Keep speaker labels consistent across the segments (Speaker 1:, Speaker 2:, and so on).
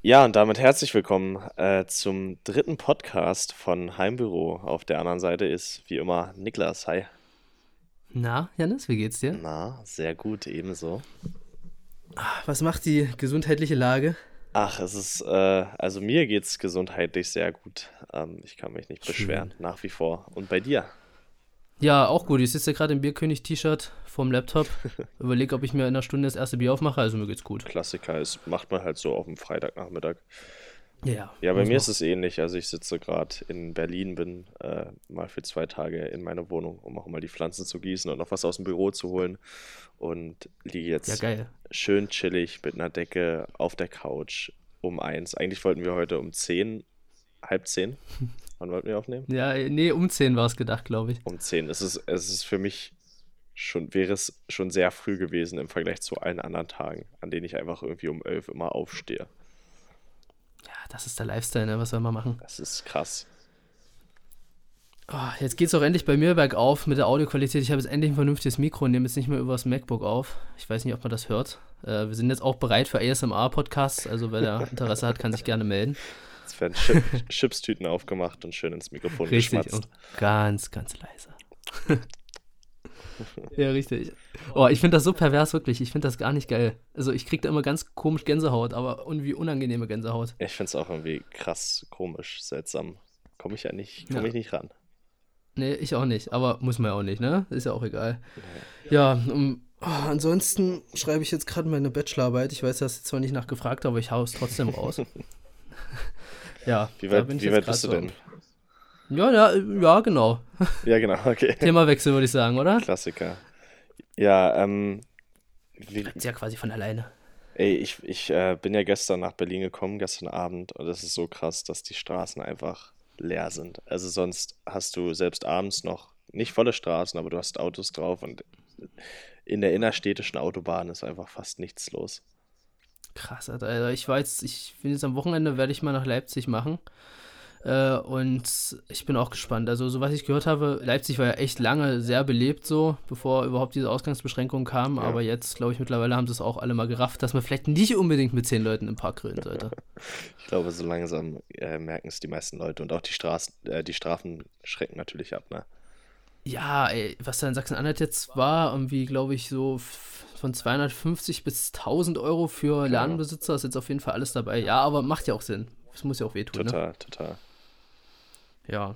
Speaker 1: Ja, und damit herzlich willkommen äh, zum dritten Podcast von Heimbüro. Auf der anderen Seite ist wie immer Niklas. Hi.
Speaker 2: Na, Janis, wie geht's dir?
Speaker 1: Na, sehr gut, ebenso.
Speaker 2: Was macht die gesundheitliche Lage?
Speaker 1: Ach, es ist, äh, also mir geht's gesundheitlich sehr gut. Ähm, ich kann mich nicht beschweren, nach wie vor. Und bei dir?
Speaker 2: Ja, auch gut. Ich sitze gerade im Bierkönig-T-Shirt vorm Laptop. Überlege, ob ich mir in einer Stunde das erste Bier aufmache. Also mir geht's gut.
Speaker 1: Klassiker, ist, macht man halt so auf dem Freitagnachmittag.
Speaker 2: Ja.
Speaker 1: Ja, bei mir ist es ähnlich. Also ich sitze gerade in Berlin, bin äh, mal für zwei Tage in meiner Wohnung, um auch mal die Pflanzen zu gießen und noch was aus dem Büro zu holen. Und liege jetzt
Speaker 2: Ja,
Speaker 1: schön chillig mit einer Decke auf der Couch um eins. Eigentlich wollten wir heute um zehn, halb zehn. Wann wollten wir aufnehmen?
Speaker 2: Ja, nee, um 10 war es gedacht, glaube ich.
Speaker 1: Um zehn. Es ist, es ist für mich schon, wäre es schon sehr früh gewesen im Vergleich zu allen anderen Tagen, an denen ich einfach irgendwie um elf immer aufstehe.
Speaker 2: Ja, das ist der Lifestyle, ne? Was soll man machen?
Speaker 1: Das ist krass.
Speaker 2: Oh, jetzt geht's auch endlich bei mir bergauf mit der Audioqualität. Ich habe jetzt endlich ein vernünftiges Mikro und nehme jetzt nicht mehr über das MacBook auf. Ich weiß nicht, ob man das hört. Äh, wir sind jetzt auch bereit für ASMR-Podcasts. Also wer da Interesse hat, kann sich gerne melden.
Speaker 1: Jetzt werden Chip Chipstüten aufgemacht und schön ins Mikrofon
Speaker 2: Richtig,
Speaker 1: geschmatzt.
Speaker 2: ganz, ganz leise. ja, richtig. Oh, ich finde das so pervers, wirklich. Ich finde das gar nicht geil. Also ich kriege da immer ganz komisch Gänsehaut, aber irgendwie unangenehme Gänsehaut.
Speaker 1: Ich finde es auch irgendwie krass, komisch, seltsam. Komme ich ja nicht, komme
Speaker 2: Ja.
Speaker 1: ich nicht ran.
Speaker 2: Nee, ich auch nicht. Aber muss man ja auch nicht, ne? Ist ja auch egal. Ja, um, oh, ansonsten schreibe ich jetzt gerade meine Bachelorarbeit. Ich weiß, das ist zwar nicht nachgefragt, aber ich hau es trotzdem raus. ja.
Speaker 1: Wie weit, wie weit bist du
Speaker 2: so.
Speaker 1: denn?
Speaker 2: Ja, ja, ja, genau.
Speaker 1: Ja, genau, okay.
Speaker 2: Themawechsel, würde ich sagen, oder?
Speaker 1: Klassiker. Ja, ähm, wie,
Speaker 2: Ist ja quasi von alleine.
Speaker 1: ey, ich, ich äh, bin ja gestern nach Berlin gekommen, gestern Abend, und es ist so krass, dass die Straßen einfach leer sind. Also sonst hast du selbst abends noch nicht volle Straßen, aber du hast Autos drauf und in der innerstädtischen Autobahn ist einfach fast nichts los.
Speaker 2: Krass, Alter. Also ich war jetzt, ich bin jetzt am Wochenende, werde ich mal nach Leipzig machen. Äh, und ich bin auch gespannt. Also, so was ich gehört habe, Leipzig war ja echt lange sehr belebt, so, bevor überhaupt diese Ausgangsbeschränkungen kamen.
Speaker 1: Ja.
Speaker 2: Aber jetzt, glaube ich, mittlerweile haben sie es auch alle mal gerafft, dass man vielleicht nicht unbedingt mit zehn Leuten im Park grillen sollte.
Speaker 1: Ich glaube, so langsam äh, merken es die meisten Leute und auch die Straßen, äh, die Strafen schrecken natürlich ab, ne?
Speaker 2: Ja, ey, was da in Sachsen-Anhalt jetzt war, irgendwie, glaube ich, so von 250 bis 1000 Euro für Ladenbesitzer ist jetzt auf jeden Fall alles dabei. Ja, aber macht ja auch Sinn. Das muss ja auch wehtun, ne?
Speaker 1: Total, total.
Speaker 2: Ja.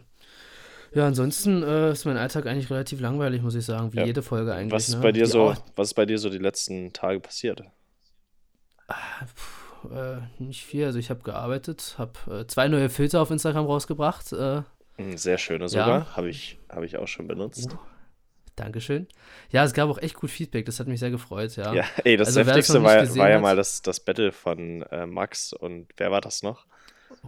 Speaker 2: Ja, ansonsten äh, ist mein Alltag eigentlich relativ langweilig, muss ich sagen, wie
Speaker 1: Ja.
Speaker 2: jede Folge eigentlich.
Speaker 1: Was ist
Speaker 2: ne?
Speaker 1: bei dir
Speaker 2: Die
Speaker 1: so, was ist bei dir so die letzten Tage passiert?
Speaker 2: Äh, nicht viel. Also ich habe gearbeitet, habe äh, zwei neue Filter auf Instagram rausgebracht. Äh,
Speaker 1: Sehr schöne sogar, habe ich, habe ich auch schon benutzt.
Speaker 2: Dankeschön. Ja, es gab auch echt gut Feedback, das hat mich sehr gefreut, ja.
Speaker 1: Ja, ey, das
Speaker 2: Also,
Speaker 1: Heftigste war, war ja
Speaker 2: hat-
Speaker 1: mal das, das Battle von äh, Max und wer war das noch?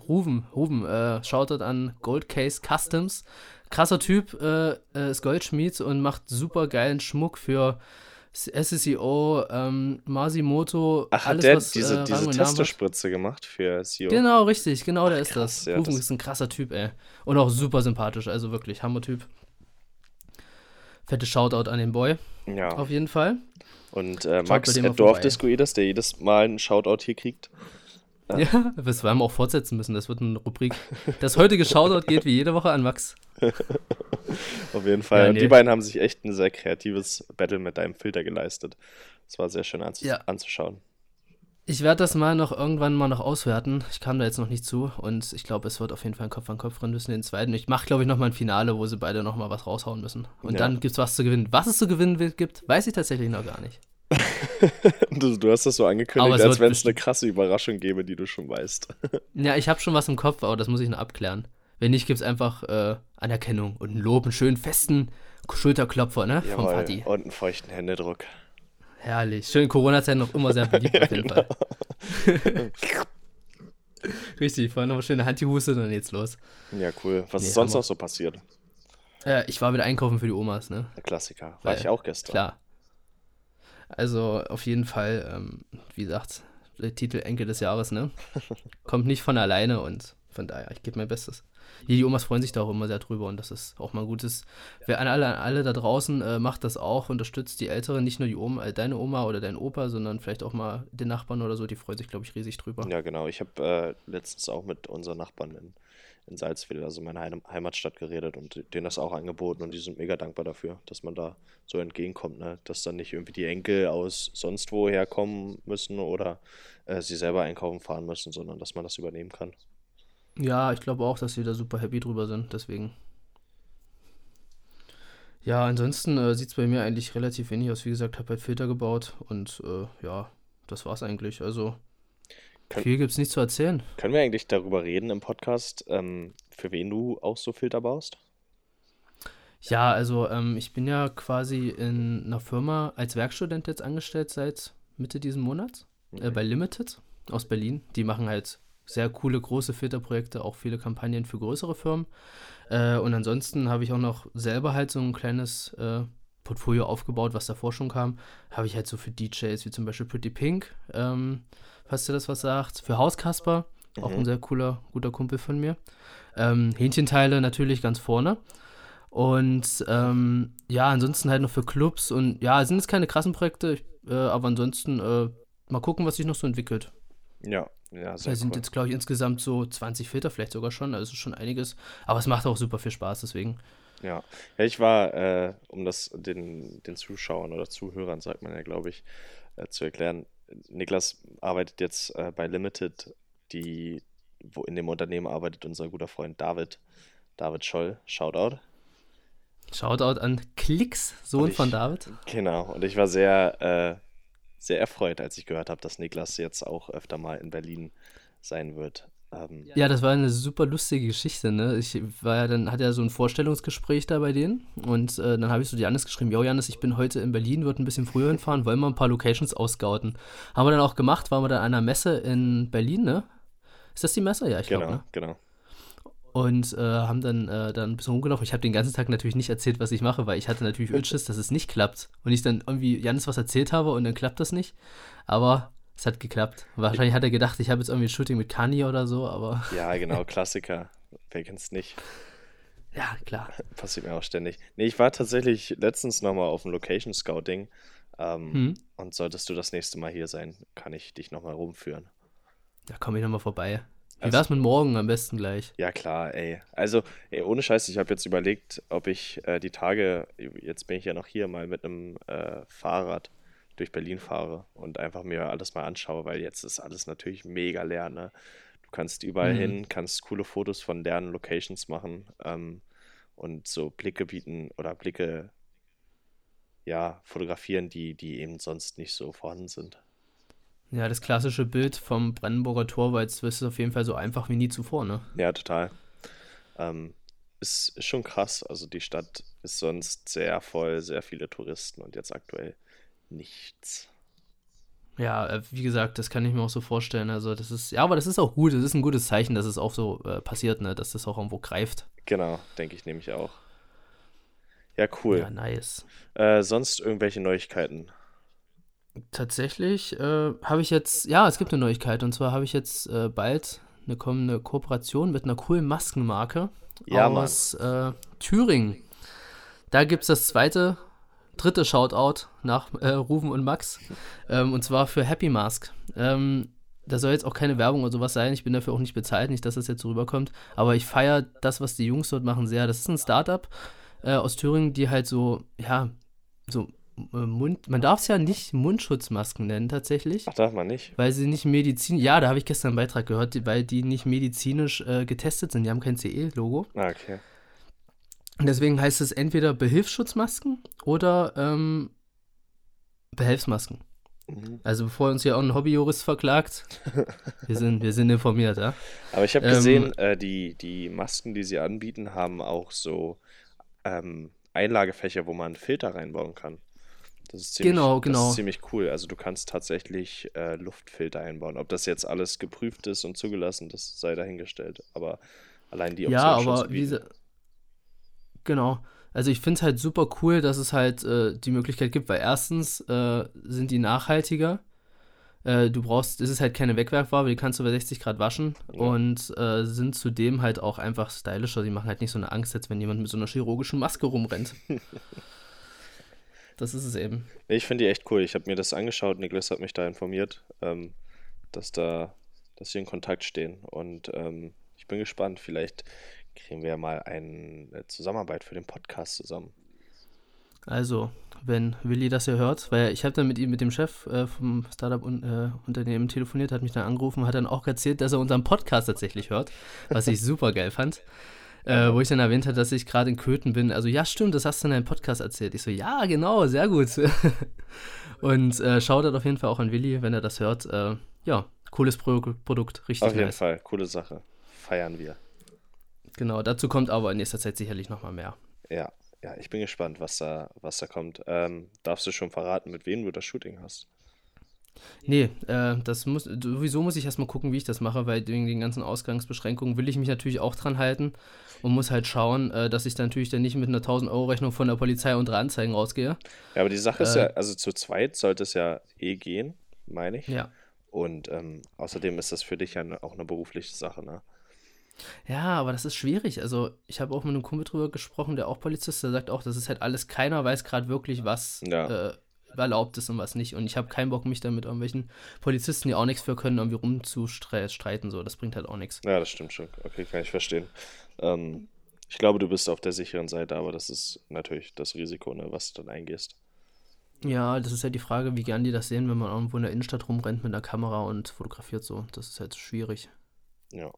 Speaker 2: Ruven, Ruven, äh, Shoutout an Gold Case Customs. Krasser Typ, äh, äh, ist Goldschmied und macht super geilen Schmuck für SSEO, ähm, Masimoto,
Speaker 1: Ach, hat
Speaker 2: alles,
Speaker 1: der
Speaker 2: was
Speaker 1: diese,
Speaker 2: äh,
Speaker 1: diese
Speaker 2: hat.
Speaker 1: Testospritze gemacht für SEO?
Speaker 2: Genau, richtig, genau, der ist das.
Speaker 1: ja, das-
Speaker 2: ist ein krasser Typ, ey. Und auch super sympathisch, also wirklich, Hammer-Typ. Fette Shoutout an den Boy,
Speaker 1: Ja,
Speaker 2: auf jeden Fall.
Speaker 1: und äh, Max
Speaker 2: mal
Speaker 1: at
Speaker 2: vorbei.
Speaker 1: Dorfdiscoides, der jedes Mal einen Shoutout hier kriegt.
Speaker 2: Ja, das werden wir auch fortsetzen müssen, das wird eine Rubrik. Das heutige Shoutout geht wie jede Woche an Max.
Speaker 1: Auf jeden Fall.
Speaker 2: Ja,
Speaker 1: Und
Speaker 2: nee.
Speaker 1: die beiden haben sich echt ein sehr kreatives Battle mit deinem Filter geleistet. Das war sehr schön anzu
Speaker 2: Ja.
Speaker 1: anzuschauen.
Speaker 2: Ich werde das mal noch irgendwann mal noch auswerten. Ich kam da jetzt noch nicht zu und ich glaube, es wird auf jeden Fall ein Kopf an Kopf rennen müssen, den zweiten. Ich mache, glaube ich, noch mal ein Finale, wo sie beide noch mal was raushauen müssen. Und
Speaker 1: Ja.
Speaker 2: dann gibt's was zu gewinnen. Was es zu gewinnen wi- gibt, weiß ich tatsächlich noch gar nicht.
Speaker 1: Du, du hast das so angekündigt, als wenn es eine krasse Überraschung gäbe, die du schon weißt.
Speaker 2: Ja, ich habe schon was im Kopf, aber das muss ich noch abklären. Wenn nicht, gibt es einfach äh, Anerkennung und einen Lob, einen schönen festen Schulterklopfer, ne? Vom
Speaker 1: Jawohl.
Speaker 2: Vati.
Speaker 1: Und einen feuchten Händedruck.
Speaker 2: Herrlich. Schön, Corona-Zeit noch immer sehr beliebt auf jeden Fall. Richtig, vorhin noch eine schöne und dann geht's los.
Speaker 1: Ja, cool. Was
Speaker 2: Nee,
Speaker 1: ist sonst noch so passiert?
Speaker 2: Äh, ich war wieder einkaufen für die Omas, ne?
Speaker 1: Der Klassiker. War
Speaker 2: Weil-
Speaker 1: ich auch gestern.
Speaker 2: Klar. Also auf jeden Fall, ähm, wie gesagt, der Titel Enkel des Jahres, ne? Kommt nicht von alleine und von daher, ich gebe mein Bestes. Die, die Omas freuen sich da auch immer sehr drüber und das ist auch mal gutes. Wer an alle, alle da draußen äh, macht das auch, unterstützt die Älteren, nicht nur die Oma, äh, deine Oma oder dein Opa, sondern vielleicht auch mal den Nachbarn oder so, die freuen sich, glaube ich, riesig drüber.
Speaker 1: Ja, genau. Ich habe äh, letztens auch mit unseren Nachbarn in, in Salzwedel, also meiner Heim Heimatstadt, geredet und denen das auch angeboten und die sind mega dankbar dafür, dass man da so entgegenkommt, ne? dass dann nicht irgendwie die Enkel aus sonst woher kommen müssen oder äh, sie selber einkaufen fahren müssen, sondern dass man das übernehmen kann.
Speaker 2: Ja, ich glaube auch, dass sie da super happy drüber sind, deswegen. Ja, ansonsten äh, sieht es bei mir eigentlich relativ wenig aus. Wie gesagt, habe halt Filter gebaut und äh, ja, das war's eigentlich. Also Kön viel gibt's nicht zu erzählen.
Speaker 1: Können wir eigentlich darüber reden im Podcast, ähm, für wen du auch so Filter baust?
Speaker 2: Ja, also ähm, ich bin ja quasi in einer Firma als Werkstudent jetzt angestellt seit Mitte diesen Monats okay. äh, bei Limited aus Berlin. Die machen halt sehr coole große Filterprojekte, auch viele Kampagnen für größere Firmen. Äh, und ansonsten habe ich auch noch selber halt so ein kleines äh, Portfolio aufgebaut, was davor schon kam. Habe ich halt so für DJs wie zum Beispiel Pretty Pink, ähm, falls dir das was sagt. Für Hauskasper, mhm. auch ein sehr cooler, guter Kumpel von mir. Ähm, Hähnchenteile natürlich ganz vorne. Und ähm, ja, ansonsten halt noch für Clubs und ja, sind jetzt keine krassen Projekte, äh, aber ansonsten äh, mal gucken, was sich noch so entwickelt.
Speaker 1: Ja, ja,
Speaker 2: sehr Da sind cool. jetzt, glaube ich, insgesamt so 20 Filter, vielleicht sogar schon, also schon einiges. Aber es macht auch super viel Spaß, deswegen.
Speaker 1: Ja, ja ich war, äh, um das den, den Zuschauern oder Zuhörern, sagt man ja, glaube ich, äh, zu erklären, Niklas arbeitet jetzt äh, bei Limited, die, wo in dem Unternehmen arbeitet unser guter Freund David, David Scholl, Shoutout.
Speaker 2: Shoutout an Klicks, Sohn ich, von David.
Speaker 1: Genau, und ich war sehr äh, sehr erfreut, als ich gehört habe, dass Niklas jetzt auch öfter mal in Berlin sein wird.
Speaker 2: Ähm, ja, das war eine super lustige Geschichte, ne? Ich war ja dann, hatte ja so ein Vorstellungsgespräch da bei denen und äh, dann habe ich so Janis geschrieben, jo Janis, ich bin heute in Berlin, wird ein bisschen früher hinfahren, wollen wir ein paar Locations ausgauten. Haben wir dann auch gemacht, waren wir dann an einer Messe in Berlin, ne? Ist das die Messe? Ja, ich
Speaker 1: glaube,
Speaker 2: genau, ne?
Speaker 1: Genau
Speaker 2: und äh, haben dann, äh, dann ein bisschen rumgelaufen. Ich habe den ganzen Tag natürlich nicht erzählt, was ich mache, weil ich hatte natürlich Ölschiss, dass es nicht klappt. Und ich dann irgendwie Janis was erzählt habe und dann klappt das nicht. Aber es hat geklappt. Wahrscheinlich hat er gedacht, ich habe jetzt irgendwie ein Shooting mit Kanye oder so, aber.
Speaker 1: Ja, genau, Klassiker. Wer kennt's nicht?
Speaker 2: Ja, klar.
Speaker 1: Passiert mir auch ständig. Nee, ich war tatsächlich letztens nochmal auf dem Location Scouting. Ähm, hm. Und solltest du das nächste Mal hier sein, kann ich dich nochmal rumführen.
Speaker 2: Da komme ich nochmal vorbei. Wie also, wär's mit morgen am besten gleich?
Speaker 1: Ja, klar, ey. Also, ey, ohne Scheiß, ich habe jetzt überlegt, ob ich äh, die Tage, jetzt bin ich ja noch hier, mal mit einem äh, Fahrrad durch Berlin fahre und einfach mir alles mal anschaue, weil jetzt ist alles natürlich mega leer, ne? Du kannst überall mhm. hin, kannst coole Fotos von deren Locations machen ähm, und so Blicke bieten oder Blicke, ja, fotografieren, die, die eben sonst nicht so vorhanden sind.
Speaker 2: Ja, das klassische Bild vom Brandenburger Tor war jetzt ist auf jeden Fall so einfach wie nie zuvor, ne?
Speaker 1: Ja, total. Ähm, ist, ist schon krass. Also die Stadt ist sonst sehr voll, sehr viele Touristen und jetzt aktuell nichts.
Speaker 2: Ja, äh, wie gesagt, das kann ich mir auch so vorstellen. Also, das ist, ja, aber das ist auch gut. Das ist ein gutes Zeichen, dass es auch so äh, passiert, ne? Dass das auch irgendwo greift.
Speaker 1: Genau, denke ich nämlich auch. Ja, cool.
Speaker 2: Ja, nice.
Speaker 1: Äh, sonst irgendwelche Neuigkeiten?
Speaker 2: Tatsächlich äh, habe ich jetzt, ja, es gibt eine Neuigkeit und zwar habe ich jetzt äh, bald eine kommende Kooperation mit einer coolen Maskenmarke ja, aus äh, Thüringen. Da gibt es das zweite, dritte Shoutout nach äh, Rufen und Max ähm, und zwar für Happy Mask. Ähm, da soll jetzt auch keine Werbung oder sowas sein. Ich bin dafür auch nicht bezahlt, nicht, dass das jetzt so rüberkommt. Aber ich feiere das, was die Jungs dort machen, sehr. Das ist ein Startup äh, aus Thüringen, die halt so, ja, so äh, Mund, man darf es ja nicht Mundschutzmasken nennen tatsächlich.
Speaker 1: Ach, darf man nicht?
Speaker 2: Weil sie nicht medizinisch, ja, da habe ich gestern einen Beitrag gehört, weil die nicht medizinisch äh, getestet sind. Die haben kein CE-Logo.
Speaker 1: Ah, okay.
Speaker 2: Und deswegen heißt es entweder Behilfsschutzmasken oder ähm, Behelfsmasken. Mhm. Also bevor uns hier auch ein Hobbyjurist verklagt, wir sind, wir sind informiert, ja.
Speaker 1: Aber ich habe ähm, gesehen, äh, die, die Masken, die sie anbieten, haben auch so ähm, Einlagefächer, wo man Filter reinbauen kann. Das ist ziemlich,
Speaker 2: genau, genau. Das
Speaker 1: ist ziemlich cool. Also du kannst tatsächlich äh, Luftfilter einbauen. Ob das jetzt alles geprüft ist und zugelassen, das sei dahingestellt. Aber allein die
Speaker 2: Option Ja, aber wie Genau. Also ich finde es halt super cool, dass es halt äh, die Möglichkeit gibt, weil erstens äh, sind die nachhaltiger. Äh, du brauchst, es ist halt keine Wegwerfware, die kannst du bei 60 Grad waschen
Speaker 1: Ja.
Speaker 2: und äh, sind zudem halt auch einfach stylischer. Die machen halt nicht so eine Angst, als wenn jemand mit so einer chirurgischen Maske rumrennt. das ist es eben.
Speaker 1: Ich finde die echt cool. Ich habe mir das angeschaut, Niklas hat mich da informiert, ähm, dass da, dass sie in Kontakt stehen. Und ähm, ich bin gespannt. Vielleicht kriegen wir mal eine Zusammenarbeit für den Podcast zusammen.
Speaker 2: Also, wenn Willi das ja hört, weil ich habe dann mit ihm, mit dem Chef äh, vom Startup-Unternehmen telefoniert, hat mich dann angerufen, hat dann auch erzählt, dass er unseren Podcast tatsächlich hört, was ich super geil fand. Äh, wo ich dann erwähnt habe, dass ich gerade in Köthen bin. Also, ja, stimmt, das hast du in deinem Podcast erzählt. Ich so, ja, genau, sehr gut. Und äh, schaut auf jeden Fall auch an Willi, wenn er das hört. Äh, ja, cooles Pro Produkt, richtig
Speaker 1: Auf jeden
Speaker 2: nice.
Speaker 1: Fall, coole Sache. Feiern wir.
Speaker 2: Genau, dazu kommt aber in nächster Zeit sicherlich nochmal mehr.
Speaker 1: Ja, ja, ich bin gespannt, was da, was da kommt. Ähm, darfst du schon verraten, mit wem du das Shooting hast?
Speaker 2: Nee, äh, das muss, sowieso muss ich erstmal gucken, wie ich das mache, weil wegen den ganzen Ausgangsbeschränkungen will ich mich natürlich auch dran halten und muss halt schauen, äh, dass ich dann natürlich dann nicht mit einer 1000-Euro-Rechnung von der Polizei unter Anzeigen rausgehe.
Speaker 1: Ja, aber die Sache ist
Speaker 2: Äh,
Speaker 1: ja, also zu zweit sollte es ja eh gehen, meine ich.
Speaker 2: Ja.
Speaker 1: Und ähm, außerdem ist das für dich ja auch eine berufliche Sache, ne?
Speaker 2: Ja, aber das ist schwierig. Also, ich habe auch mit einem Kumpel drüber gesprochen, der auch Polizist, ist, der sagt auch, das ist halt alles, keiner weiß gerade wirklich, was
Speaker 1: Ja.
Speaker 2: äh, erlaubt ist und was nicht. Und ich habe keinen Bock, mich dann mit irgendwelchen Polizisten, die auch nichts für können, irgendwie rumzustreiten. So, das bringt halt auch nichts.
Speaker 1: Ja, das stimmt schon. Okay, kann ich verstehen. Ähm, ich glaube, du bist auf der sicheren Seite, aber das ist natürlich das Risiko, ne, was du dann eingehst.
Speaker 2: Ja, das ist halt die Frage, wie gern die das sehen, wenn man irgendwo in der Innenstadt rumrennt mit einer Kamera und fotografiert so. Das ist halt schwierig.
Speaker 1: Ja.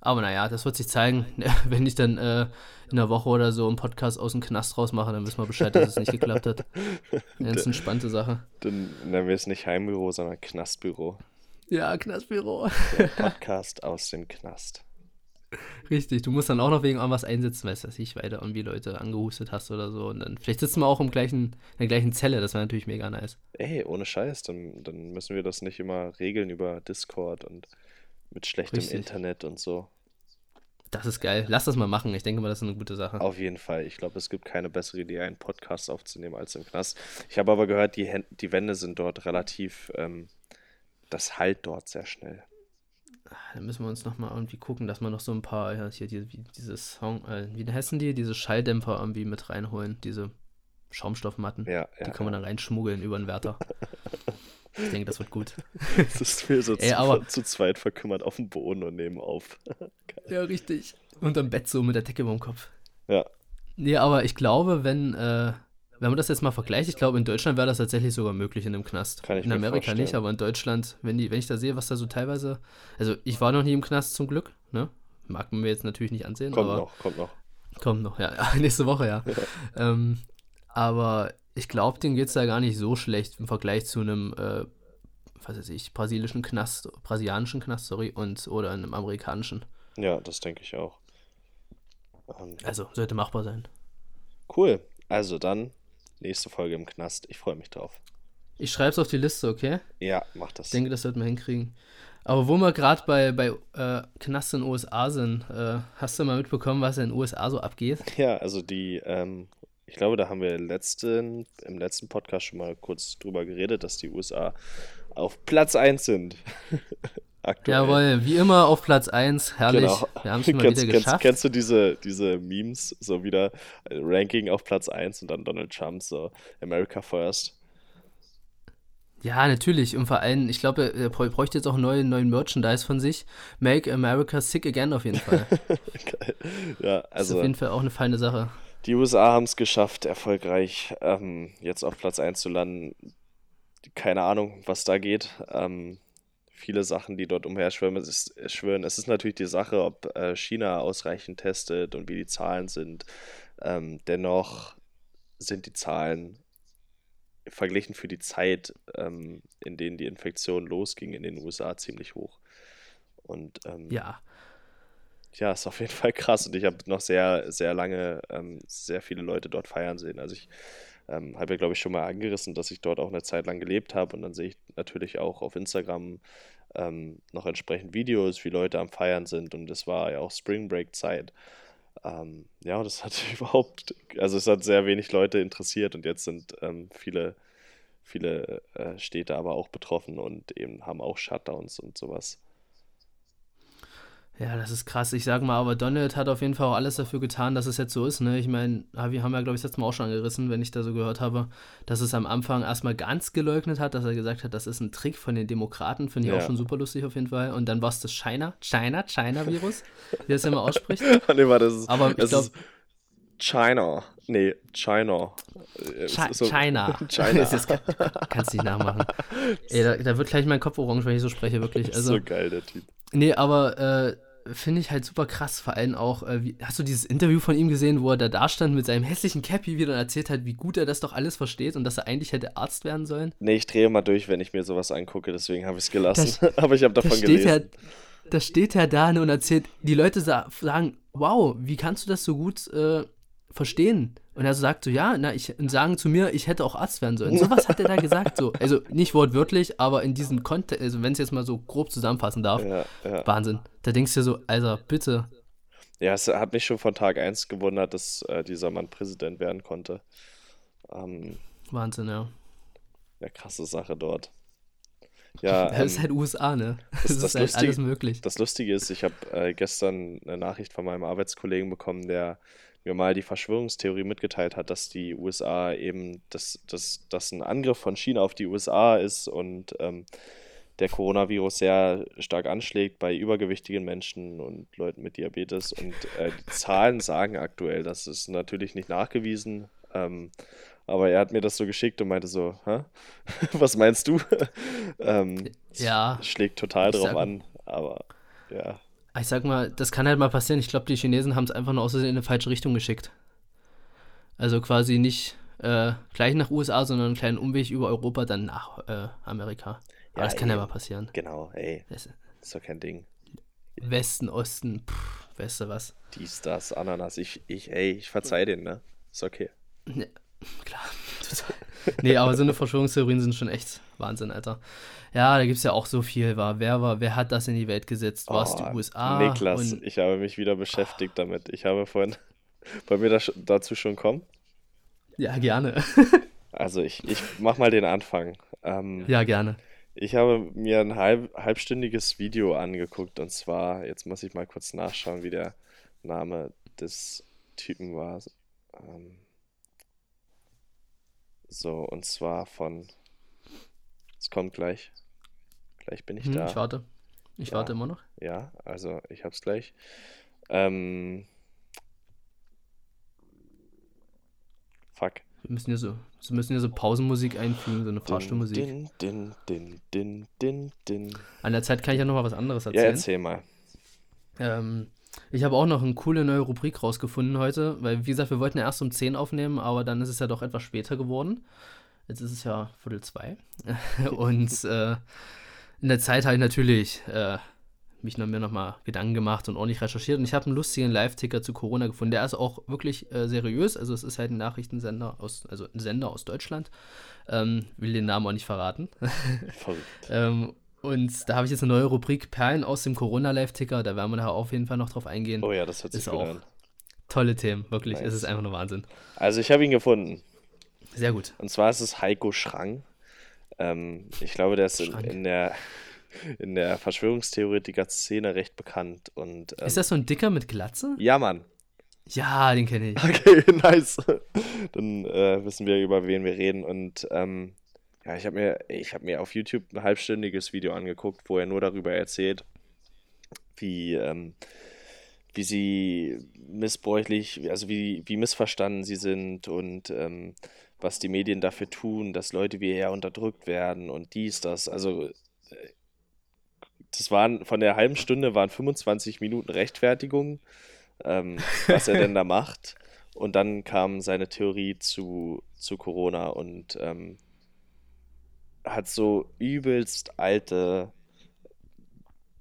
Speaker 2: Aber naja, das wird sich zeigen. Wenn ich dann äh, in einer Woche oder so einen Podcast aus dem Knast rausmache, dann wissen wir Bescheid, dass es nicht geklappt hat. Ganz entspannte Sache.
Speaker 1: Dann nennen wir es nicht Heimbüro, sondern Knastbüro.
Speaker 2: Ja, Knastbüro.
Speaker 1: Der Podcast aus dem Knast.
Speaker 2: Richtig, du musst dann auch noch wegen irgendwas einsetzen, weißt du, dass ich weiter irgendwie Leute angehustet hast oder so. Und dann vielleicht sitzen wir auch im gleichen, in der gleichen Zelle, das wäre natürlich mega nice.
Speaker 1: Ey, ohne Scheiß, dann, dann müssen wir das nicht immer regeln über Discord und mit schlechtem
Speaker 2: Richtig.
Speaker 1: Internet und so.
Speaker 2: Das ist geil. Lass das mal machen. Ich denke mal, das ist eine gute Sache.
Speaker 1: Auf jeden Fall. Ich glaube, es gibt keine bessere Idee, einen Podcast aufzunehmen als im Knast. Ich habe aber gehört, die, Hän- die Wände sind dort relativ, ähm, das halt dort sehr schnell.
Speaker 2: Dann müssen wir uns nochmal irgendwie gucken, dass wir noch so ein paar, ja, hier die, wie, diese Song, äh, wie heißen die? Diese Schalldämpfer irgendwie mit reinholen, diese Schaumstoffmatten.
Speaker 1: Ja,
Speaker 2: Die
Speaker 1: ja.
Speaker 2: kann man dann reinschmuggeln über den Wärter. ich denke, das wird gut.
Speaker 1: Das ist mir so
Speaker 2: Ey,
Speaker 1: zu, zu zweit verkümmert auf dem Boden und nehmen auf.
Speaker 2: Ja, richtig. Unterm Bett so mit der Decke über dem Kopf.
Speaker 1: Ja,
Speaker 2: Nee, aber ich glaube, wenn, äh, wenn man das jetzt mal vergleicht, ich glaube, in Deutschland wäre das tatsächlich sogar möglich in einem Knast.
Speaker 1: Kann ich
Speaker 2: in Amerika
Speaker 1: vorstellen.
Speaker 2: nicht, aber in Deutschland, wenn, die, wenn ich da sehe, was da so teilweise. Also, ich war noch nie im Knast zum Glück, ne? Mag man mir jetzt natürlich nicht ansehen,
Speaker 1: kommt
Speaker 2: aber.
Speaker 1: noch, kommt noch.
Speaker 2: Kommt noch, ja. ja nächste Woche, ja. ähm, aber ich glaube, denen geht es da gar nicht so schlecht im Vergleich zu einem, äh, was weiß ich, brasilischen Knast, brasilianischen Knast, sorry, und oder einem amerikanischen.
Speaker 1: Ja, das denke ich auch. Ähm,
Speaker 2: Also, sollte machbar sein.
Speaker 1: cool. Also dann, nächste Folge im Knast. Ich freue mich drauf.
Speaker 2: Ich schreibe es auf die Liste, okay?
Speaker 1: Ja, mach das.
Speaker 2: Ich denke, das sollten wir hinkriegen. Aber wo wir gerade bei, bei äh, Knast in den USA sind, äh, hast du mal mitbekommen, was in den USA so abgeht?
Speaker 1: Ja, also die, ähm, ich glaube, da haben wir letzten, im letzten Podcast schon mal kurz drüber geredet, dass die USA auf Platz 1 sind. Aktuell.
Speaker 2: Jawohl, wie immer auf Platz 1, herrlich.
Speaker 1: Genau.
Speaker 2: Wir haben es mal
Speaker 1: kennst,
Speaker 2: wieder geschafft.
Speaker 1: kennst du diese, diese Memes, so wieder äh, Ranking auf Platz 1 und dann Donald Trump, so America First?
Speaker 2: Ja, natürlich. Und vor allem, ich glaube, er brä- bräuchte jetzt auch neuen, neuen Merchandise von sich. Make America Sick Again auf jeden Fall.
Speaker 1: Geil. Ja,
Speaker 2: Das ist
Speaker 1: also
Speaker 2: auf jeden Fall auch eine feine Sache.
Speaker 1: Die USA haben es geschafft, erfolgreich ähm, jetzt auf Platz 1 zu landen. Keine Ahnung, was da geht. Ähm, viele Sachen, die dort umherschwimmen. Es ist, schwören. Es ist natürlich die Sache, ob äh, China ausreichend testet und wie die Zahlen sind. Ähm, dennoch sind die Zahlen verglichen für die Zeit, ähm, in denen die Infektion losging in den USA, ziemlich hoch. Und ähm,
Speaker 2: Ja.
Speaker 1: Ja, ist auf jeden Fall krass. Und ich habe noch sehr, sehr lange ähm, sehr viele Leute dort feiern sehen. Also ich ähm, habe ja, glaube ich, schon mal angerissen, dass ich dort auch eine Zeit lang gelebt habe. Und dann sehe ich natürlich auch auf Instagram ähm, noch entsprechend Videos, wie Leute am Feiern sind. Und es war ja auch Spring Break Zeit. Ähm, ja, und das hat überhaupt, also es hat sehr wenig Leute interessiert und jetzt sind ähm, viele, viele äh, Städte aber auch betroffen und eben haben auch Shutdowns und sowas.
Speaker 2: Ja, das ist krass. Ich sag mal, aber Donald hat auf jeden Fall auch alles dafür getan, dass es jetzt so ist. Ne? Ich meine, wir haben ja, glaube ich, das letzte Mal auch schon angerissen, wenn ich da so gehört habe, dass es am Anfang erstmal ganz geleugnet hat, dass er gesagt hat, das ist ein Trick von den Demokraten. Finde ich ja. auch schon super lustig auf jeden Fall. Und dann war es das China, China, China-Virus, wie er es immer ausspricht.
Speaker 1: nee, war das ist, aber ich glaube. China. Nee, China.
Speaker 2: Chi so, China. China. das kannst du nicht nachmachen. Ey, da, da, wird gleich mein Kopf orange, wenn ich so spreche, wirklich. Also,
Speaker 1: so geil, der Typ.
Speaker 2: Nee, aber äh, finde ich halt super krass. Vor allem auch, äh, wie, hast du dieses Interview von ihm gesehen, wo er da da stand mit seinem hässlichen Cappy wieder und erzählt hat, wie gut er das doch alles versteht und dass er eigentlich hätte Arzt werden sollen?
Speaker 1: Nee, ich drehe mal durch, wenn ich mir sowas angucke, deswegen habe ich es gelassen. Das, Aber ich habe davon gelesen.
Speaker 2: Ja, da steht er da und erzählt, die Leute sagen, wow, wie kannst du das so gut äh, verstehen? Und er sagt so, ja, na, ich, und sagen zu mir, ich hätte auch Arzt werden sollen. Sowas hat er da gesagt, so. Also nicht wortwörtlich, aber in diesem Kontext, also wenn es jetzt mal so grob zusammenfassen darf, ja, ja. Wahnsinn. Da denkst du dir so, Alter, bitte.
Speaker 1: Ja, es hat mich schon von Tag 1 gewundert, dass äh, dieser Mann Präsident werden konnte. Ähm,
Speaker 2: Wahnsinn, ja.
Speaker 1: Ja, krasse Sache dort. Ja,
Speaker 2: das ähm, ist halt USA, ne?
Speaker 1: Das, das, das ist halt Lustige, alles möglich. Das Lustige ist, ich habe äh, gestern eine Nachricht von meinem Arbeitskollegen bekommen, der mir mal die Verschwörungstheorie mitgeteilt hat, dass die USA eben, dass, dass, dass ein Angriff von China auf die USA ist und ähm, der Coronavirus sehr stark anschlägt bei übergewichtigen Menschen und Leuten mit Diabetes. Und äh, die Zahlen sagen aktuell, das ist natürlich nicht nachgewiesen, ähm, aber er hat mir das so geschickt und meinte so, Hä? was meinst du? ähm,
Speaker 2: ja.
Speaker 1: Schlägt total drauf an, aber ja.
Speaker 2: Ich sag mal, das kann halt mal passieren. Ich glaube, die Chinesen haben es einfach nur aus in eine falsche Richtung geschickt. Also quasi nicht äh, gleich nach USA, sondern einen kleinen Umweg über Europa, dann nach äh, Amerika. Aber ja, das kann ey, ja mal passieren.
Speaker 1: Genau, ey. Das ist doch kein Ding.
Speaker 2: Westen, Osten, pff, weißt du was?
Speaker 1: Dies, das, Ananas. Ich, ich, ey, ich verzeih den, ne? Ist okay.
Speaker 2: Ne, klar. nee, aber so eine Verschwörungstheorien sind schon echt Wahnsinn, Alter. Ja, da gibt es ja auch so viel. War. Wer war, wer hat das in die Welt gesetzt? War es oh, die USA?
Speaker 1: Niklas, ich habe mich wieder beschäftigt oh. damit. Ich habe vorhin. Wollen wir das, dazu schon kommen?
Speaker 2: Ja, gerne.
Speaker 1: also ich, ich mach mal den Anfang.
Speaker 2: Ähm, ja, gerne.
Speaker 1: Ich habe mir ein halb, halbstündiges Video angeguckt und zwar, jetzt muss ich mal kurz nachschauen, wie der Name des Typen war. Ähm, so, und zwar von. Es kommt gleich. Gleich bin ich hm, da.
Speaker 2: Ich warte. Ich ja, warte immer noch.
Speaker 1: Ja, also ich hab's gleich. Ähm. Fuck.
Speaker 2: Wir müssen ja so, wir müssen ja so Pausenmusik einfügen, so eine Fahrstuhlmusik. Din,
Speaker 1: din, din, din, din, din.
Speaker 2: An der Zeit kann ich ja noch mal was anderes erzählen. Ja,
Speaker 1: erzähl mal.
Speaker 2: Ähm, ich habe auch noch eine coole neue Rubrik rausgefunden heute, weil, wie gesagt, wir wollten ja erst um 10 aufnehmen, aber dann ist es ja doch etwas später geworden. Jetzt ist es ja Viertel zwei. und äh, in der Zeit habe ich natürlich äh, mich noch, mir nochmal Gedanken gemacht und ordentlich recherchiert. Und ich habe einen lustigen Live-Ticker zu Corona gefunden. Der ist auch wirklich äh, seriös. Also es ist halt ein Nachrichtensender aus, also ein Sender aus Deutschland. Ähm, will den Namen auch nicht verraten. Verrückt. ähm, und da habe ich jetzt eine neue Rubrik Perlen aus dem Corona-Live-Ticker. Da werden wir nachher auf jeden Fall noch drauf eingehen.
Speaker 1: Oh ja, das hört sich ist gut auch an.
Speaker 2: Tolle Themen, wirklich. Nice. Es ist einfach nur Wahnsinn.
Speaker 1: Also ich habe ihn gefunden.
Speaker 2: Sehr gut.
Speaker 1: Und zwar ist es Heiko Schrang. Ähm, ich glaube, der ist in, in, der, in der Verschwörungstheoretiker-Szene recht bekannt. Und,
Speaker 2: ähm, ist das so ein Dicker mit Glatze?
Speaker 1: Ja, Mann.
Speaker 2: Ja, den kenne ich.
Speaker 1: Okay, nice. Dann äh, wissen wir, über wen wir reden. Und ähm, ja, ich habe mir, ich hab mir auf YouTube ein halbstündiges Video angeguckt, wo er nur darüber erzählt, wie, ähm, wie sie missbräuchlich, also wie, wie missverstanden sie sind und ähm, was die Medien dafür tun, dass Leute wie er unterdrückt werden und dies, das. Also das waren von der halben Stunde waren 25 Minuten Rechtfertigung, ähm, was er denn da macht. Und dann kam seine Theorie zu, zu Corona und ähm, hat so übelst alte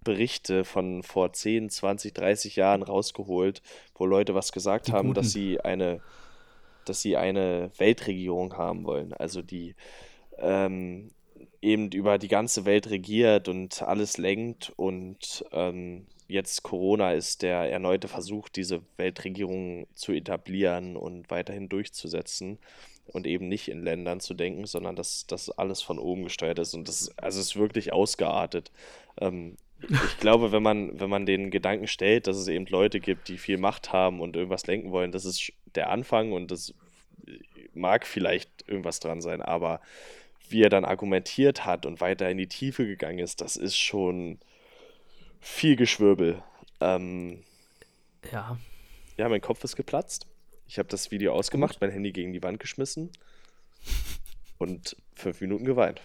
Speaker 1: Berichte von vor 10, 20, 30 Jahren rausgeholt, wo Leute was gesagt die haben, guten. dass sie eine, dass sie eine Weltregierung haben wollen. Also die ähm, eben über die ganze Welt regiert und alles lenkt und ähm, jetzt Corona ist der erneute Versuch, diese Weltregierung zu etablieren und weiterhin durchzusetzen. und eben nicht in Ländern zu denken, sondern dass das alles von oben gesteuert ist und das also ist wirklich ausgeartet. Ähm, ich glaube, wenn man, wenn man den Gedanken stellt, dass es eben Leute gibt, die viel Macht haben und irgendwas lenken wollen, das ist der Anfang und das mag vielleicht irgendwas dran sein, aber wie er dann argumentiert hat und weiter in die Tiefe gegangen ist, das ist schon viel Geschwirbel. Ähm,
Speaker 2: ja.
Speaker 1: Ja, mein Kopf ist geplatzt. Ich habe das Video ausgemacht, Gut. mein Handy gegen die Wand geschmissen und fünf Minuten geweint.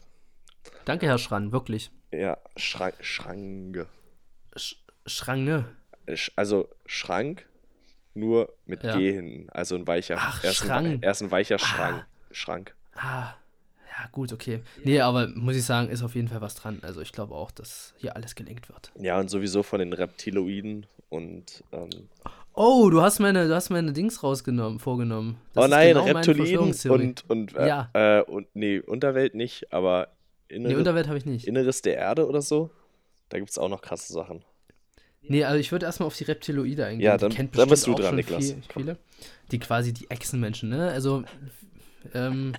Speaker 2: Danke, Herr Schran, wirklich.
Speaker 1: Ja, Schra Schranke.
Speaker 2: Sch Schranke.
Speaker 1: Also Schrank, nur mit ja. G hinten. Also ein weicher.
Speaker 2: Ach,
Speaker 1: erst,
Speaker 2: Schrank.
Speaker 1: Ein, erst ein weicher Schrank. Ah. Schrank.
Speaker 2: Ah. Ja, gut, okay. Nee, aber muss ich sagen, ist auf jeden Fall was dran. Also ich glaube auch, dass hier alles gelenkt wird.
Speaker 1: Ja, und sowieso von den Reptiloiden und ähm,
Speaker 2: Oh, du hast meine, du hast meine Dings rausgenommen, vorgenommen.
Speaker 1: Das oh nein, genau Reptilien und, und, äh, ja. äh, und nee, Unterwelt nicht, aber
Speaker 2: Innere, nee, Unterwelt habe ich nicht.
Speaker 1: Inneres der Erde oder so. Da gibt es auch noch krasse Sachen.
Speaker 2: Nee, also ich würde erstmal auf die Reptiloide eingehen.
Speaker 1: Ja, dann, die kennt dann bist du dran, Niklas.
Speaker 2: Viel, viele, die quasi die Echsenmenschen, ne? Also, ähm,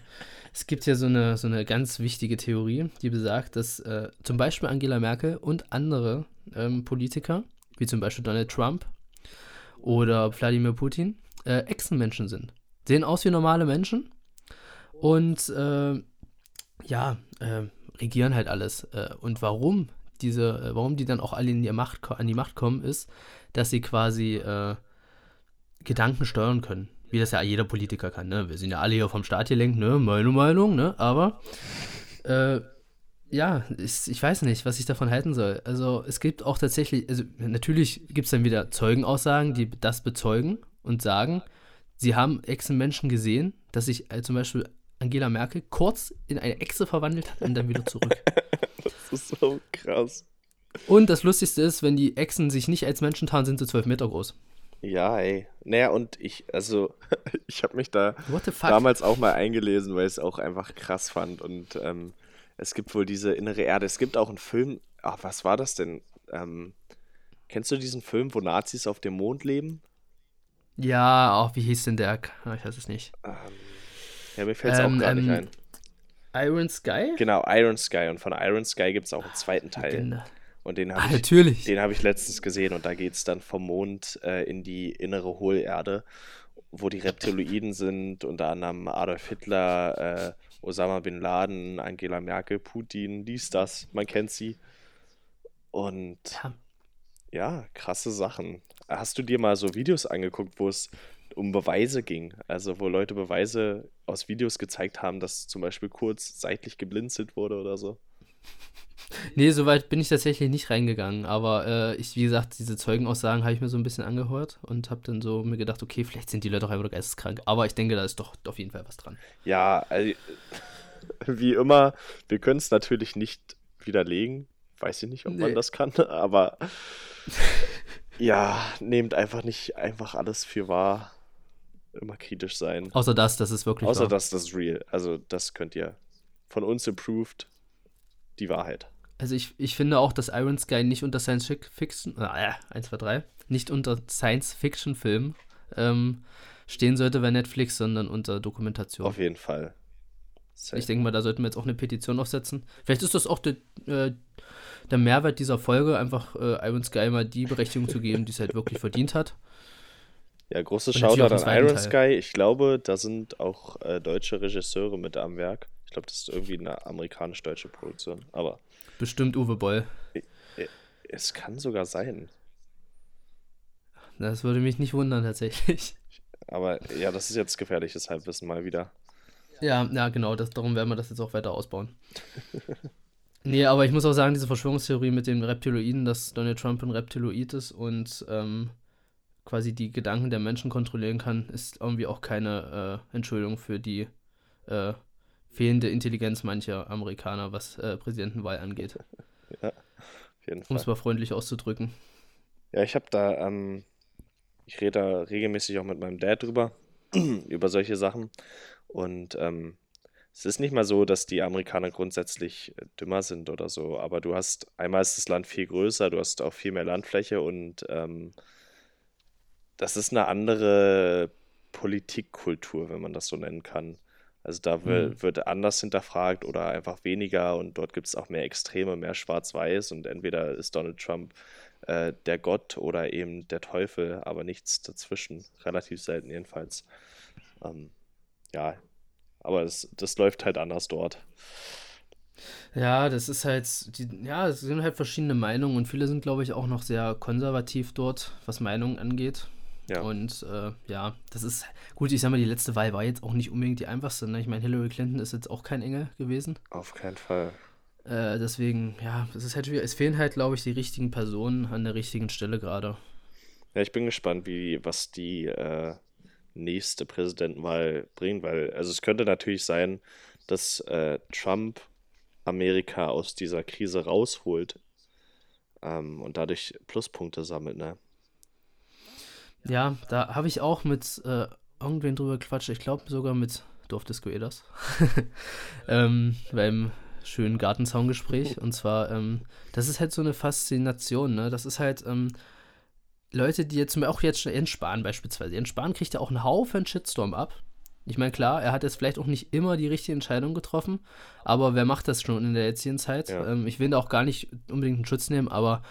Speaker 2: es gibt ja so eine, so eine ganz wichtige Theorie, die besagt, dass äh, zum Beispiel Angela Merkel und andere ähm, Politiker, wie zum Beispiel Donald Trump, oder Wladimir Putin äh, Echsenmenschen sind. Sehen aus wie normale Menschen und äh, ja, äh, regieren halt alles. Äh, und warum diese, äh, warum die dann auch alle in die Macht, an die Macht kommen, ist, dass sie quasi Gedanken steuern können. Wie das ja jeder Politiker kann, ne? Wir sind ja alle hier vom Staat gelenkt, ne? Meine Meinung, ne? Aber ja, ich, ich, weiß nicht, was ich davon halten soll. Also es gibt auch tatsächlich, also natürlich gibt es dann wieder Zeugenaussagen, die das bezeugen und sagen, sie haben Echsenmenschen gesehen, dass sich äh, zum Beispiel Angela Merkel kurz in eine Echse verwandelt hat und dann wieder zurück.
Speaker 1: das ist so krass.
Speaker 2: Und das Lustigste ist, wenn die Echsen sich nicht als Menschen tarnen, sind sie zwölf Meter groß.
Speaker 1: Ja, ey. Naja, und ich, also, ich habe mich da damals auch mal eingelesen, weil ich es auch einfach krass fand. Und ähm, es gibt wohl diese innere Erde. Es gibt auch einen Film, ach, was war das denn? Ähm, kennst du diesen Film, wo Nazis auf dem Mond leben?
Speaker 2: Ja, auch wie hieß denn der? Ah, ich weiß es nicht.
Speaker 1: Ähm, ja, mir fällt es ähm, auch gar nicht ähm,
Speaker 2: ein. Iron Sky?
Speaker 1: Genau, Iron Sky. Und von Iron Sky gibt es auch einen zweiten Teil. Genau. Und den habe
Speaker 2: ah,
Speaker 1: ich. Den hab ich letztens gesehen und da geht es dann vom Mond äh, in die innere Hohlerde, wo die Reptiloiden sind, unter anderem Adolf Hitler, äh, Osama bin Laden, Angela Merkel, Putin, dies, das, man kennt sie. Und ja. ja, krasse Sachen. Hast du dir mal so Videos angeguckt, wo es um Beweise ging? Also wo Leute Beweise aus Videos gezeigt haben, dass zum Beispiel kurz seitlich geblinzelt wurde oder so?
Speaker 2: Nee, soweit bin ich tatsächlich nicht reingegangen. Aber äh, ich, wie gesagt, diese Zeugenaussagen habe ich mir so ein bisschen angehört und habe dann so mir gedacht, okay, vielleicht sind die Leute auch einfach geisteskrank. Aber ich denke, da ist doch auf jeden Fall was dran.
Speaker 1: Ja, also, wie immer, wir können es natürlich nicht widerlegen. Weiß ich nicht, ob nee. man das kann, aber ja, nehmt einfach nicht einfach alles für wahr. Immer kritisch sein.
Speaker 2: Außer das, das ist wirklich
Speaker 1: Außer
Speaker 2: wahr.
Speaker 1: das, das ist real. Also das könnt ihr von uns approved die Wahrheit.
Speaker 2: Also ich, ich finde auch, dass Iron Sky nicht unter Science Fiction, äh, 1, 2, 3, nicht unter Science-Fiction-Film ähm, stehen sollte bei Netflix, sondern unter Dokumentation.
Speaker 1: Auf jeden Fall.
Speaker 2: Safe. Ich denke mal, da sollten wir jetzt auch eine Petition aufsetzen. Vielleicht ist das auch de, äh, der Mehrwert dieser Folge, einfach äh, Iron Sky mal die Berechtigung zu geben, die es halt wirklich verdient hat.
Speaker 1: Ja, großes Shoutout an Iron Teil. Sky. Ich glaube, da sind auch äh, deutsche Regisseure mit am Werk glaube, das ist irgendwie eine amerikanisch-deutsche Produktion. Aber.
Speaker 2: Bestimmt Uwe Boll.
Speaker 1: Es kann sogar sein.
Speaker 2: Das würde mich nicht wundern, tatsächlich.
Speaker 1: Aber ja, das ist jetzt gefährliches Halbwissen mal wieder.
Speaker 2: Ja, ja, genau, das, darum werden wir das jetzt auch weiter ausbauen. nee, aber ich muss auch sagen, diese Verschwörungstheorie mit den Reptiloiden, dass Donald Trump ein Reptiloid ist und ähm, quasi die Gedanken der Menschen kontrollieren kann, ist irgendwie auch keine äh, Entschuldigung für die äh, fehlende Intelligenz mancher Amerikaner, was äh, Präsidentenwahl angeht.
Speaker 1: ja, auf jeden Fall.
Speaker 2: Um es mal freundlich auszudrücken.
Speaker 1: Ja, ich habe da, ähm, ich rede da regelmäßig auch mit meinem Dad drüber, über solche Sachen. Und ähm, es ist nicht mal so, dass die Amerikaner grundsätzlich äh, dümmer sind oder so, aber du hast, einmal ist das Land viel größer, du hast auch viel mehr Landfläche und ähm, das ist eine andere Politikkultur, wenn man das so nennen kann. Also da wird, mhm. wird anders hinterfragt oder einfach weniger und dort gibt es auch mehr Extreme, mehr Schwarz-Weiß und entweder ist Donald Trump äh, der Gott oder eben der Teufel, aber nichts dazwischen. Relativ selten jedenfalls. Ähm, ja, aber es, das läuft halt anders dort.
Speaker 2: Ja, das ist halt, die, ja, es sind halt verschiedene Meinungen und viele sind, glaube ich, auch noch sehr konservativ dort, was Meinungen angeht. Ja. Und äh, ja, das ist gut. Ich sag mal, die letzte Wahl war jetzt auch nicht unbedingt die einfachste. Ne? Ich meine, Hillary Clinton ist jetzt auch kein Engel gewesen.
Speaker 1: Auf keinen Fall.
Speaker 2: Äh, deswegen, ja, es ist halt, es fehlen halt, glaube ich, die richtigen Personen an der richtigen Stelle gerade.
Speaker 1: Ja, ich bin gespannt, wie was die äh, nächste Präsidentenwahl bringt, weil also es könnte natürlich sein, dass äh, Trump Amerika aus dieser Krise rausholt ähm, und dadurch Pluspunkte sammelt, ne?
Speaker 2: Ja, da habe ich auch mit äh, irgendwen drüber gequatscht. Ich glaube sogar mit Dorfdisco Eders. ähm, beim schönen Gartenzaungespräch. Und zwar, ähm, das ist halt so eine Faszination, ne? Das ist halt, ähm, Leute, die jetzt auch jetzt Jens Spahn beispielsweise. Jens Spahn kriegt ja auch einen Haufen Shitstorm ab. Ich meine, klar, er hat jetzt vielleicht auch nicht immer die richtige Entscheidung getroffen, aber wer macht das schon in der jetzigen Zeit? Ja. Ähm, ich will da auch gar nicht unbedingt einen Schutz nehmen, aber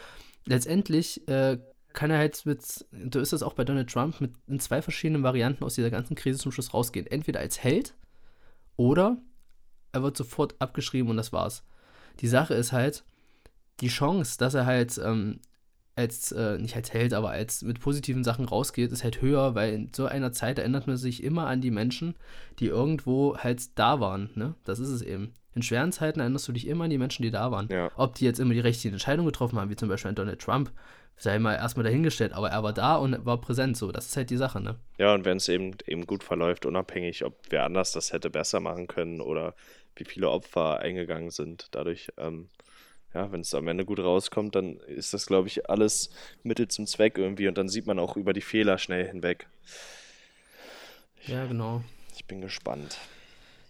Speaker 2: letztendlich äh, kann er halt mit, so ist das auch bei Donald Trump, mit in zwei verschiedenen Varianten aus dieser ganzen Krise zum Schluss rausgehen. Entweder als Held oder er wird sofort abgeschrieben und das war's. Die Sache ist halt, die Chance, dass er halt ähm, als, äh, nicht als Held, aber als mit positiven Sachen rausgeht, ist halt höher, weil in so einer Zeit erinnert man sich immer an die Menschen, die irgendwo halt da waren. Ne? Das ist es eben. In schweren Zeiten erinnerst du dich immer an die Menschen, die da waren. Ja. Ob die jetzt immer die richtige Entscheidung getroffen haben, wie zum Beispiel ein Donald Trump, sei mal erstmal dahingestellt, aber er war da und war präsent, so, das ist halt die Sache, ne?
Speaker 1: Ja, und wenn es eben, eben gut verläuft, unabhängig, ob wer anders das hätte besser machen können oder wie viele Opfer eingegangen sind, dadurch, ähm, ja, wenn es am Ende gut rauskommt, dann ist das, glaube ich, alles Mittel zum Zweck irgendwie und dann sieht man auch über die Fehler schnell hinweg.
Speaker 2: Ja, genau.
Speaker 1: Ich bin gespannt.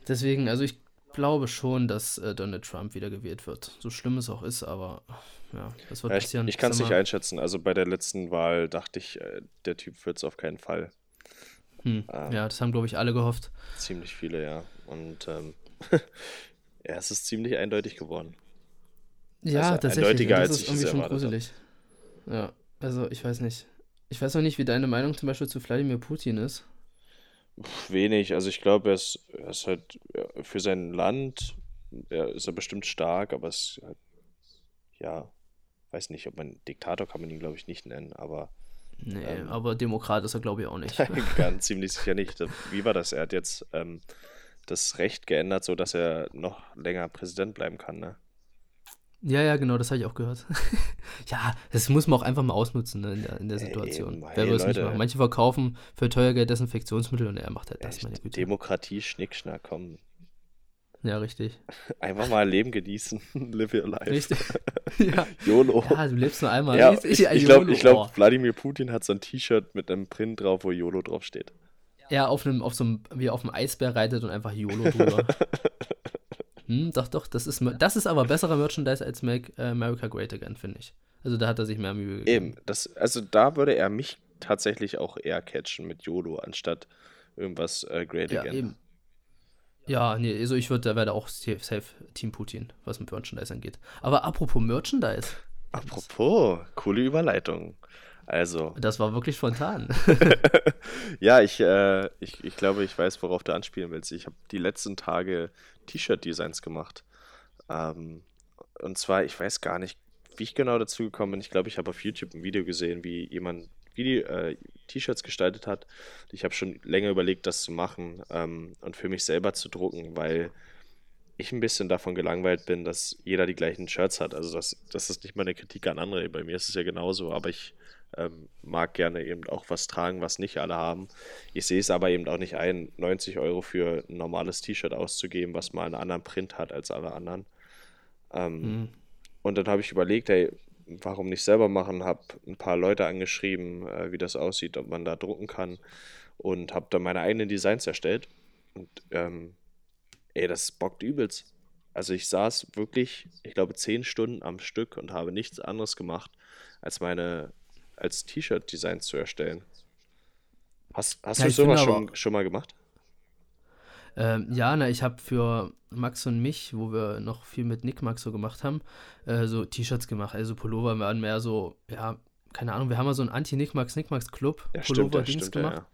Speaker 2: Deswegen, also ich glaube schon, dass äh, Donald Trump wieder gewählt wird. So schlimm es auch ist, aber ja, das wird
Speaker 1: ja, ich. Ich kann es nicht einschätzen. Also bei der letzten Wahl dachte ich, äh, der Typ wird es auf keinen Fall.
Speaker 2: Hm. Ähm, ja, das haben, glaube ich, alle gehofft.
Speaker 1: Ziemlich viele, ja. Und ähm, ja, es ist ziemlich eindeutig geworden.
Speaker 2: Ja, also tatsächlich. Eindeutiger, das als ist irgendwie schon gruselig. Ja, also ich weiß nicht. Ich weiß noch nicht, wie deine Meinung zum Beispiel zu Wladimir Putin ist.
Speaker 1: Wenig. Also ich glaube, er ist, er ist halt für sein Land, er ist er bestimmt stark, aber es ist halt, ja, weiß nicht, ob man Diktator kann man ihn, glaube ich, nicht nennen, aber.
Speaker 2: Nee, ähm, aber Demokrat ist er, glaube ich, auch nicht.
Speaker 1: ganz ziemlich sicher nicht. Wie war das? Er hat jetzt ähm, das Recht geändert, sodass er noch länger Präsident bleiben kann, ne?
Speaker 2: Ja, ja, genau, das habe ich auch gehört. ja, das muss man auch einfach mal ausnutzen ne, in, der, in der Situation. Ey, Wer will es nicht machen? Manche verkaufen für teuer Geld Desinfektionsmittel und er macht halt das,
Speaker 1: meine Güte. Demokratie, Schnickschnack, komm.
Speaker 2: Ja, richtig.
Speaker 1: Einfach mal Leben genießen. Live your life.
Speaker 2: Richtig. ja.
Speaker 1: YOLO.
Speaker 2: Ja, du lebst nur einmal.
Speaker 1: Ja, ich, ich glaube, glaub, Wladimir Putin hat so ein T-Shirt mit einem Print drauf, wo YOLO draufsteht.
Speaker 2: Ja, auf einem, auf so einem, wie auf einem Eisbär reitet und einfach YOLO drüber. Hm, doch, doch, das ist, das ist aber besserer Merchandise als Make America Great Again, finde ich. Also da hat er sich mehr Mühe
Speaker 1: gegeben. Eben, das, also da würde er mich tatsächlich auch eher catchen mit YOLO, anstatt irgendwas äh, Great
Speaker 2: ja,
Speaker 1: Again. Eben.
Speaker 2: Ja, nee, also ich würde, da werde auch safe Team Putin, was mit Merchandise angeht. Aber apropos Merchandise.
Speaker 1: Apropos, coole Überleitung. Also.
Speaker 2: Das war wirklich spontan.
Speaker 1: ja, ich, äh, ich, ich glaube, ich weiß, worauf du anspielen willst. Ich habe die letzten Tage T-Shirt-Designs gemacht. Ähm, und zwar, ich weiß gar nicht, wie ich genau dazu gekommen bin. Ich glaube, ich habe auf YouTube ein Video gesehen, wie jemand äh, T-Shirts gestaltet hat. Ich habe schon länger überlegt, das zu machen ähm, und für mich selber zu drucken, weil ich ein bisschen davon gelangweilt bin, dass jeder die gleichen Shirts hat. Also das, das ist nicht mal eine Kritik an andere. Bei mir ist es ja genauso, aber ich ähm, mag gerne eben auch was tragen, was nicht alle haben. Ich sehe es aber eben auch nicht ein, 90 Euro für ein normales T-Shirt auszugeben, was mal einen anderen Print hat als alle anderen. Ähm, mhm. Und dann habe ich überlegt, hey, warum nicht selber machen? Habe ein paar Leute angeschrieben, äh, wie das aussieht, ob man da drucken kann und habe dann meine eigenen Designs erstellt. Und ähm, ey, das bockt übelst. Also ich saß wirklich, ich glaube, zehn Stunden am Stück und habe nichts anderes gemacht, als meine als T-Shirt-Designs zu erstellen. Hast, hast ja, du sowas schon, schon mal gemacht?
Speaker 2: Ähm, ja, na, ich habe für Max und mich, wo wir noch viel mit Nick Max so gemacht haben, äh, so T-Shirts gemacht. Also Pullover waren mehr so, ja, keine Ahnung, wir haben mal so einen Anti-Nick Max, Nick Max Club
Speaker 1: Ja, stimmt,
Speaker 2: gemacht.
Speaker 1: ja.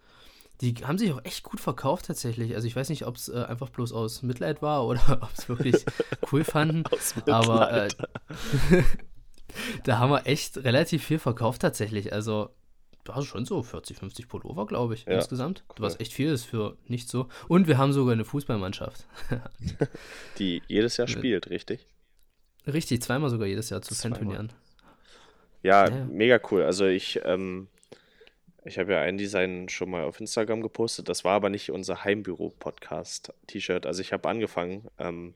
Speaker 2: Die haben sich auch echt gut verkauft tatsächlich. Also ich weiß nicht, ob es äh, einfach bloß aus Mitleid war oder ob es wirklich cool fanden. Aber äh. da haben wir echt relativ viel verkauft tatsächlich. Also da hast du schon so 40, 50 Pullover, glaube ich,
Speaker 1: Ja,
Speaker 2: insgesamt.
Speaker 1: cool.
Speaker 2: Was echt viel ist für nicht so. Und wir haben sogar eine Fußballmannschaft.
Speaker 1: Die jedes Jahr spielt, richtig?
Speaker 2: Richtig, zweimal sogar jedes Jahr zu. Fanturnieren.
Speaker 1: Ja,
Speaker 2: Ja, ja.
Speaker 1: mega cool. Also ich, ähm, ich habe ja ein Design schon mal auf Instagram gepostet. Das war aber nicht unser Heimbüro-Podcast-T-Shirt. Also ich habe angefangen ähm,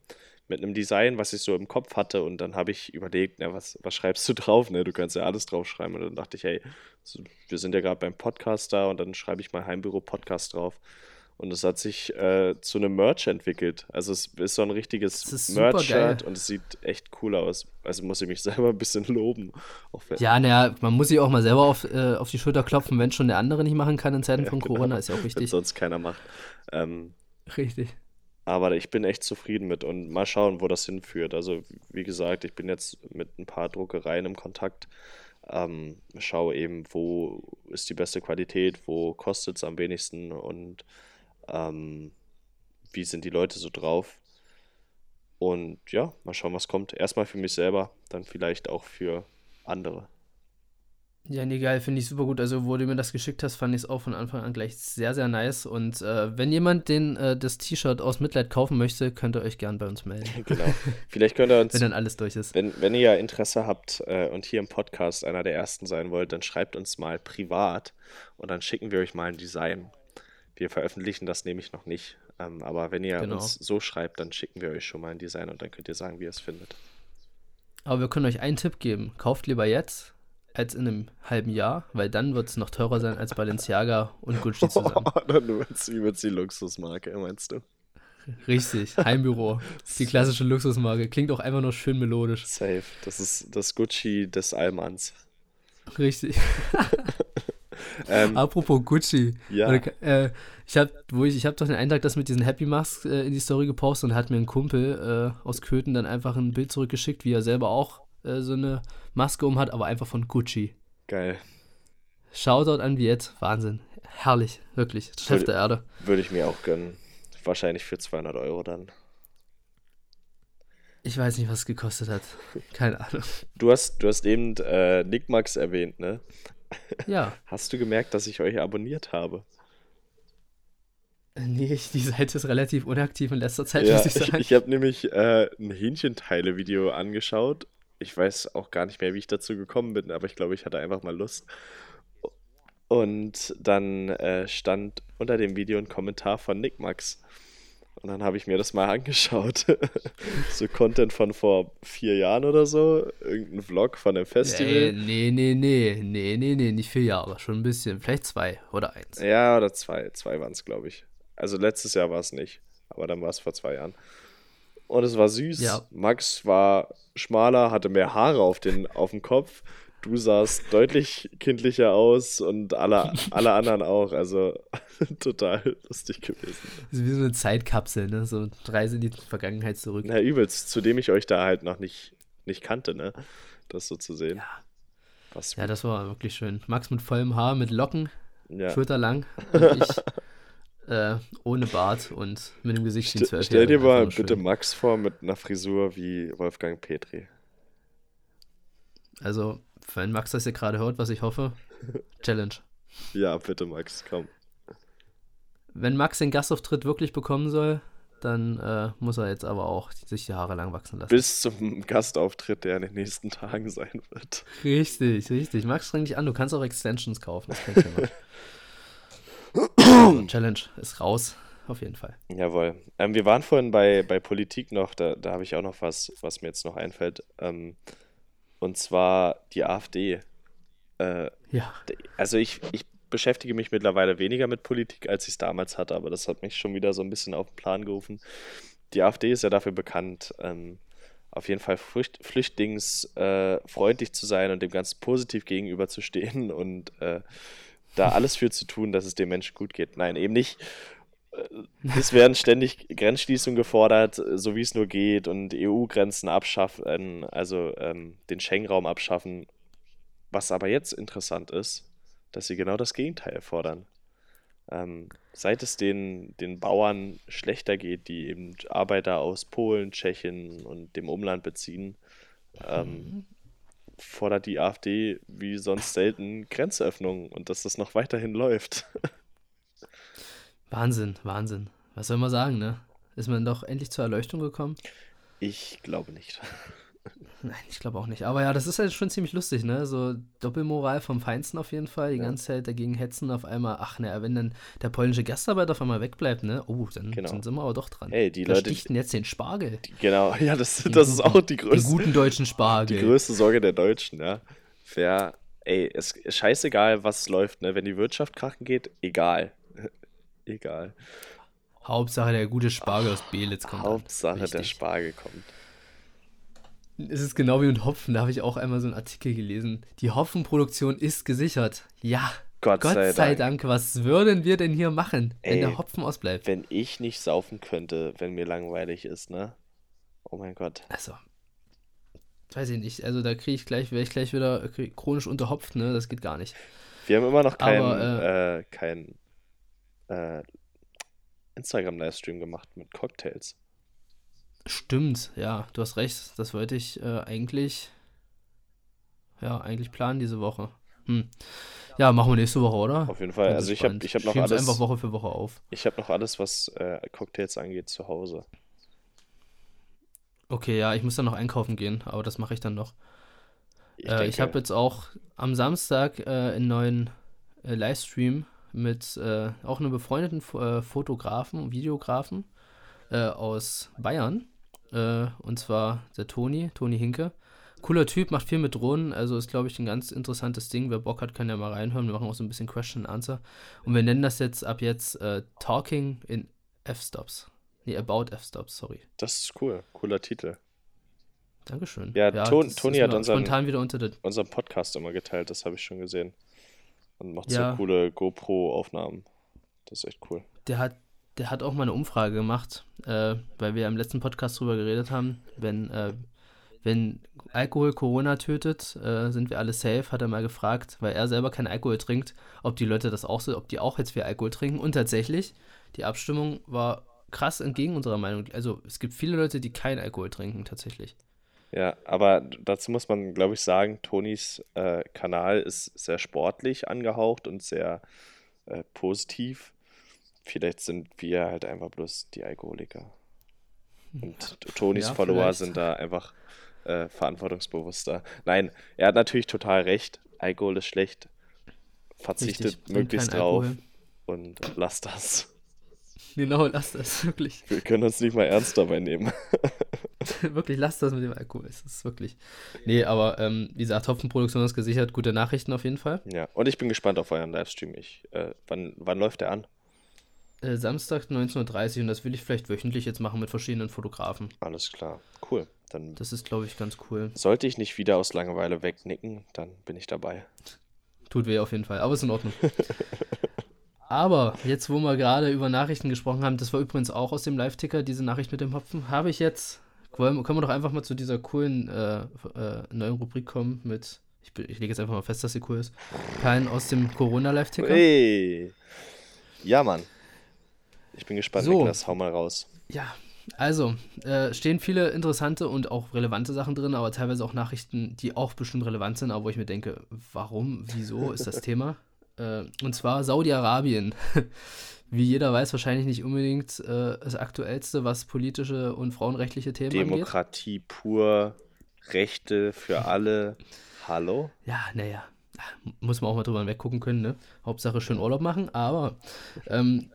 Speaker 1: mit einem Design, was ich so im Kopf hatte und dann habe ich überlegt, na, was, was schreibst du drauf? Ne? Du kannst ja alles draufschreiben. Und dann dachte ich, hey, wir sind ja gerade beim Podcast da und dann schreibe ich mal Heimbüro-Podcast drauf. Und es hat sich äh, zu einem Merch entwickelt. Also es ist so ein richtiges Merch-Shirt und es sieht echt cool aus. Also muss ich mich selber ein bisschen loben. Wenn,
Speaker 2: Ja, naja, man muss sich auch mal selber auf, äh, auf die Schulter klopfen, wenn schon der andere nicht machen kann in Zeiten von
Speaker 1: genau.
Speaker 2: Corona, ist ja auch
Speaker 1: wenn
Speaker 2: wichtig.
Speaker 1: sonst keiner macht. Ähm,
Speaker 2: Richtig.
Speaker 1: Aber ich bin echt zufrieden mit und mal schauen, wo das hinführt. Also, wie gesagt, ich bin jetzt mit ein paar Druckereien im Kontakt. Ähm, schaue eben, wo ist die beste Qualität, wo kostet es am wenigsten und ähm, wie sind die Leute so drauf. Und ja, mal schauen, was kommt. Erstmal für mich selber, dann vielleicht auch für andere.
Speaker 2: Ja, nee, geil, finde ich super gut. Also, wo du mir das geschickt hast, fand ich es auch von Anfang an gleich sehr, sehr nice. Und äh, wenn jemand den, äh, das T-Shirt aus Mitleid kaufen möchte, könnt ihr euch gern bei uns melden,
Speaker 1: Genau. Vielleicht könnt ihr uns
Speaker 2: wenn dann alles durch ist.
Speaker 1: Wenn, wenn ihr Interesse habt äh, und hier im Podcast einer der ersten sein wollt, dann schreibt uns mal privat und dann schicken wir euch mal ein Design. Wir veröffentlichen das nämlich noch nicht. Ähm, aber wenn ihr
Speaker 2: Genau.
Speaker 1: uns so schreibt, dann schicken wir euch schon mal ein Design und dann könnt ihr sagen, wie ihr es findet.
Speaker 2: Aber wir können euch einen Tipp geben. Kauft lieber jetzt als in einem halben Jahr, weil dann wird es noch teurer sein als Balenciaga und Gucci zusammen.
Speaker 1: dann wird's, wie wird's die Luxusmarke, meinst du?
Speaker 2: Richtig, Heimbüro. Die klassische Luxusmarke. Klingt auch einfach nur schön melodisch.
Speaker 1: Safe. Das ist das Gucci des Allmanns.
Speaker 2: Richtig.
Speaker 1: Ähm,
Speaker 2: Apropos Gucci.
Speaker 1: Ja.
Speaker 2: Äh, ich habe ich, ich hab doch den Eintrag, das mit diesen Happy Masks äh, in die Story gepostet und hat mir ein Kumpel äh, aus Köthen dann einfach ein Bild zurückgeschickt, wie er selber auch äh, so eine Maske um hat, aber einfach von Gucci.
Speaker 1: geil.
Speaker 2: Shoutout an Viet. Wahnsinn. Herrlich. Wirklich. Chef
Speaker 1: Würde-
Speaker 2: der Erde.
Speaker 1: Würde ich mir auch gönnen. Wahrscheinlich für 200 Euro dann.
Speaker 2: Ich weiß nicht, was es gekostet hat. Keine Ahnung.
Speaker 1: Du hast, du hast eben äh, Nick Max erwähnt, ne?
Speaker 2: Ja.
Speaker 1: Hast du gemerkt, dass ich euch abonniert habe?
Speaker 2: Äh, Nee, ich- die Seite ist relativ unaktiv in letzter Zeit,
Speaker 1: Ja,
Speaker 2: muss ich
Speaker 1: ich,
Speaker 2: sagen.
Speaker 1: ich habe nämlich äh, ein Hähnchenteile-Video angeschaut. Ich weiß auch gar nicht mehr, wie ich dazu gekommen bin, aber ich glaube, ich hatte einfach mal Lust. Und dann äh, stand unter dem Video ein Kommentar von Nick Max. Und dann habe ich mir das mal angeschaut. so Content von vor vier Jahren oder so. Irgendein Vlog von einem Festival.
Speaker 2: nee, nee, nee, nee, nee, nee, nicht vier Jahre, schon ein bisschen. Vielleicht zwei oder eins.
Speaker 1: Ja, oder zwei. Zwei waren es, glaube ich. Also letztes Jahr war es nicht. Aber dann war es vor zwei Jahren. Und es war süß.
Speaker 2: Ja.
Speaker 1: Max war schmaler, hatte mehr Haare auf, den, auf dem Kopf. Du sahst deutlich kindlicher aus und alle, alle anderen auch. Also total lustig gewesen.
Speaker 2: Das ist wie so eine Zeitkapsel, ne? So Reise in die Vergangenheit zurück.
Speaker 1: Na, übelst. Zudem ich euch da halt noch nicht, nicht kannte, ne? Das so zu sehen.
Speaker 2: Ja.
Speaker 1: Was,
Speaker 2: Ja, das war wirklich schön. Max mit vollem Haar, mit Locken,
Speaker 1: ja.
Speaker 2: schulterlang. Und ich äh, ohne Bart und mit dem Gesicht
Speaker 1: St stell dir mal bitte. Max vor mit einer Frisur wie Wolfgang Petri.
Speaker 2: Also, wenn Max das hier gerade hört, was ich hoffe, Challenge.
Speaker 1: Ja, bitte, Max, komm.
Speaker 2: Wenn Max den Gastauftritt wirklich bekommen soll, dann äh, muss er jetzt aber auch sich die Haare lang wachsen lassen.
Speaker 1: Bis zum Gastauftritt, der in den nächsten Tagen sein wird.
Speaker 2: Richtig, richtig. Max, streng dich an, du kannst auch Extensions kaufen, das ist kein Thema. Also, Challenge ist raus, auf jeden Fall.
Speaker 1: Jawohl. Ähm, wir waren vorhin bei, bei Politik noch, da, da habe ich auch noch was, was mir jetzt noch einfällt. Ähm, und zwar die AfD. Äh,
Speaker 2: Ja,
Speaker 1: also ich, ich beschäftige mich mittlerweile weniger mit Politik, als ich es damals hatte, aber das hat mich schon wieder so ein bisschen auf den Plan gerufen. Die AfD ist ja dafür bekannt, ähm, auf jeden Fall flücht, flüchtlingsfreundlich äh, zu sein und dem Ganzen positiv gegenüberzustehen und äh, da alles für zu tun, dass es den Menschen gut geht. Nein, eben nicht. es werden ständig Grenzschließungen gefordert, so wie es nur geht, und EU-Grenzen abschaffen, also ähm, den Schengen-Raum abschaffen. Was aber jetzt interessant ist, dass sie genau das Gegenteil fordern. Ähm, seit es den, den Bauern schlechter geht, die eben Arbeiter aus Polen, Tschechien und dem Umland beziehen, ähm, mhm. Fordert die AfD wie sonst selten Grenzöffnungen und dass das noch weiterhin läuft.
Speaker 2: Wahnsinn, Wahnsinn. Was soll man sagen, ne? Ist man doch endlich zur Erleuchtung gekommen?
Speaker 1: Ich glaube nicht.
Speaker 2: Nein, ich glaube auch nicht. Aber ja, das ist halt schon ziemlich lustig, ne? So Doppelmoral vom Feinsten auf jeden Fall. Die ja. ganze Zeit dagegen hetzen auf einmal. Ach, ne, wenn dann der polnische Gastarbeiter auf einmal wegbleibt, ne? Oh, dann, genau. sind wir aber doch dran.
Speaker 1: Hey, die da Leute.
Speaker 2: stichten jetzt den Spargel.
Speaker 1: Die, genau, ja, das, das guten, ist auch die größte.
Speaker 2: Den guten deutschen Spargel.
Speaker 1: Die größte Sorge der Deutschen, ja. Wer, ey, es ist scheißegal, was läuft, ne? Wenn die Wirtschaft krachen geht, egal. egal.
Speaker 2: Hauptsache der gute Spargel aus Belitz kommt.
Speaker 1: Hauptsache der Spargel kommt.
Speaker 2: Es ist genau wie mit Hopfen, da habe ich auch einmal so einen Artikel gelesen. Die Hopfenproduktion ist gesichert. Ja, Gott, Gott sei, sei Dank. Dank. Was würden wir denn hier machen, Ey, wenn der Hopfen ausbleibt?
Speaker 1: Wenn ich nicht saufen könnte, wenn mir langweilig ist, ne? Oh mein Gott.
Speaker 2: Also, weiß ich nicht. Also da kriege ich gleich, wäre ich gleich wieder chronisch unterhopft, ne? Das geht gar nicht.
Speaker 1: Wir haben immer noch keinen äh, äh, kein, äh, Instagram-Livestream gemacht mit Cocktails.
Speaker 2: Stimmt, ja, du hast recht. Das wollte ich äh, eigentlich, ja, eigentlich planen diese Woche. Hm. Ja, machen wir nächste Woche, oder?
Speaker 1: Auf jeden Fall. Also ich habe ich hab noch alles.
Speaker 2: einfach Woche für Woche auf.
Speaker 1: Ich habe noch alles, was äh, Cocktails angeht, zu Hause.
Speaker 2: Okay, ja, ich muss dann noch einkaufen gehen, aber das mache ich dann noch. Ich, äh, ich habe jetzt auch am Samstag äh, einen neuen äh, Livestream mit äh, auch einem befreundeten äh, Fotografen und Videografen aus Bayern. Äh, und zwar der Toni, Toni Hinke. Cooler Typ, macht viel mit Drohnen, also ist, glaube ich, ein ganz interessantes Ding. Wer Bock hat, kann ja mal reinhören. Wir machen auch so ein bisschen Question and Answer. Und wir nennen das jetzt ab jetzt äh, Talking in F-Stops. Nee, About F-Stops, sorry.
Speaker 1: Das ist cool. Cooler Titel.
Speaker 2: Dankeschön.
Speaker 1: Ja, ja Ton, Toni hat unseren,
Speaker 2: spontan wieder unter
Speaker 1: unseren Podcast immer geteilt, das habe ich schon gesehen. Und macht ja. so coole GoPro-Aufnahmen. Das ist echt cool.
Speaker 2: Der hat der hat auch mal eine Umfrage gemacht, äh, weil wir im letzten Podcast drüber geredet haben, wenn, äh, wenn Alkohol Corona tötet, äh, sind wir alle safe, hat er mal gefragt, weil er selber keinen Alkohol trinkt, ob die Leute das auch so, ob die auch jetzt viel Alkohol trinken. Und tatsächlich, die Abstimmung war krass entgegen unserer Meinung. Also es gibt viele Leute, die keinen Alkohol trinken, tatsächlich.
Speaker 1: Ja, aber dazu muss man, glaube ich, sagen, Tonis äh, Kanal ist sehr sportlich angehaucht und sehr äh, positiv. Vielleicht sind wir halt einfach bloß die Alkoholiker. Und Tonys ja, Follower vielleicht. sind da einfach äh, verantwortungsbewusster. Nein, er hat natürlich total recht. Alkohol ist schlecht. Verzichtet Richtig, möglichst drauf. Alkohol. Und lass das.
Speaker 2: Genau, lass das, wirklich.
Speaker 1: Wir können uns nicht mal ernst dabei nehmen.
Speaker 2: wirklich, lass das mit dem Alkohol. Es ist wirklich. Nee, aber ähm, wie gesagt, Hopfenproduktion ist gesichert. Gute Nachrichten auf jeden Fall.
Speaker 1: Ja, und ich bin gespannt auf euren Livestream. Ich, äh, wann, wann läuft der an?
Speaker 2: Äh, Samstag 19.30 Uhr und das will ich vielleicht wöchentlich jetzt machen mit verschiedenen Fotografen.
Speaker 1: Alles klar, cool. Dann
Speaker 2: das ist, glaube ich, ganz cool.
Speaker 1: Sollte ich nicht wieder aus Langeweile wegnicken, dann bin ich dabei.
Speaker 2: Tut weh auf jeden Fall, aber ist in Ordnung. aber jetzt, wo wir gerade über Nachrichten gesprochen haben, das war übrigens auch aus dem Live-Ticker, diese Nachricht mit dem Hopfen, habe ich jetzt, können wir doch einfach mal zu dieser coolen äh, äh, neuen Rubrik kommen mit, ich, ich lege jetzt einfach mal fest, dass sie cool ist, Perlen aus dem Corona-Live-Ticker.
Speaker 1: Hey. Ja, Mann. Ich bin gespannt, so. Niklas, hau mal raus.
Speaker 2: Ja, also, äh, stehen viele interessante und auch relevante Sachen drin, aber teilweise auch Nachrichten, die auch bestimmt relevant sind, aber wo ich mir denke, warum, wieso ist das Thema? Äh, und zwar Saudi-Arabien. Wie jeder weiß, wahrscheinlich nicht unbedingt äh, das Aktuellste, was politische und frauenrechtliche Themen
Speaker 1: Demokratie angeht. pur, Rechte für alle. Hallo?
Speaker 2: Ja, naja. Muss man auch mal drüber weggucken können, ne? Hauptsache schön Urlaub machen, aber ähm,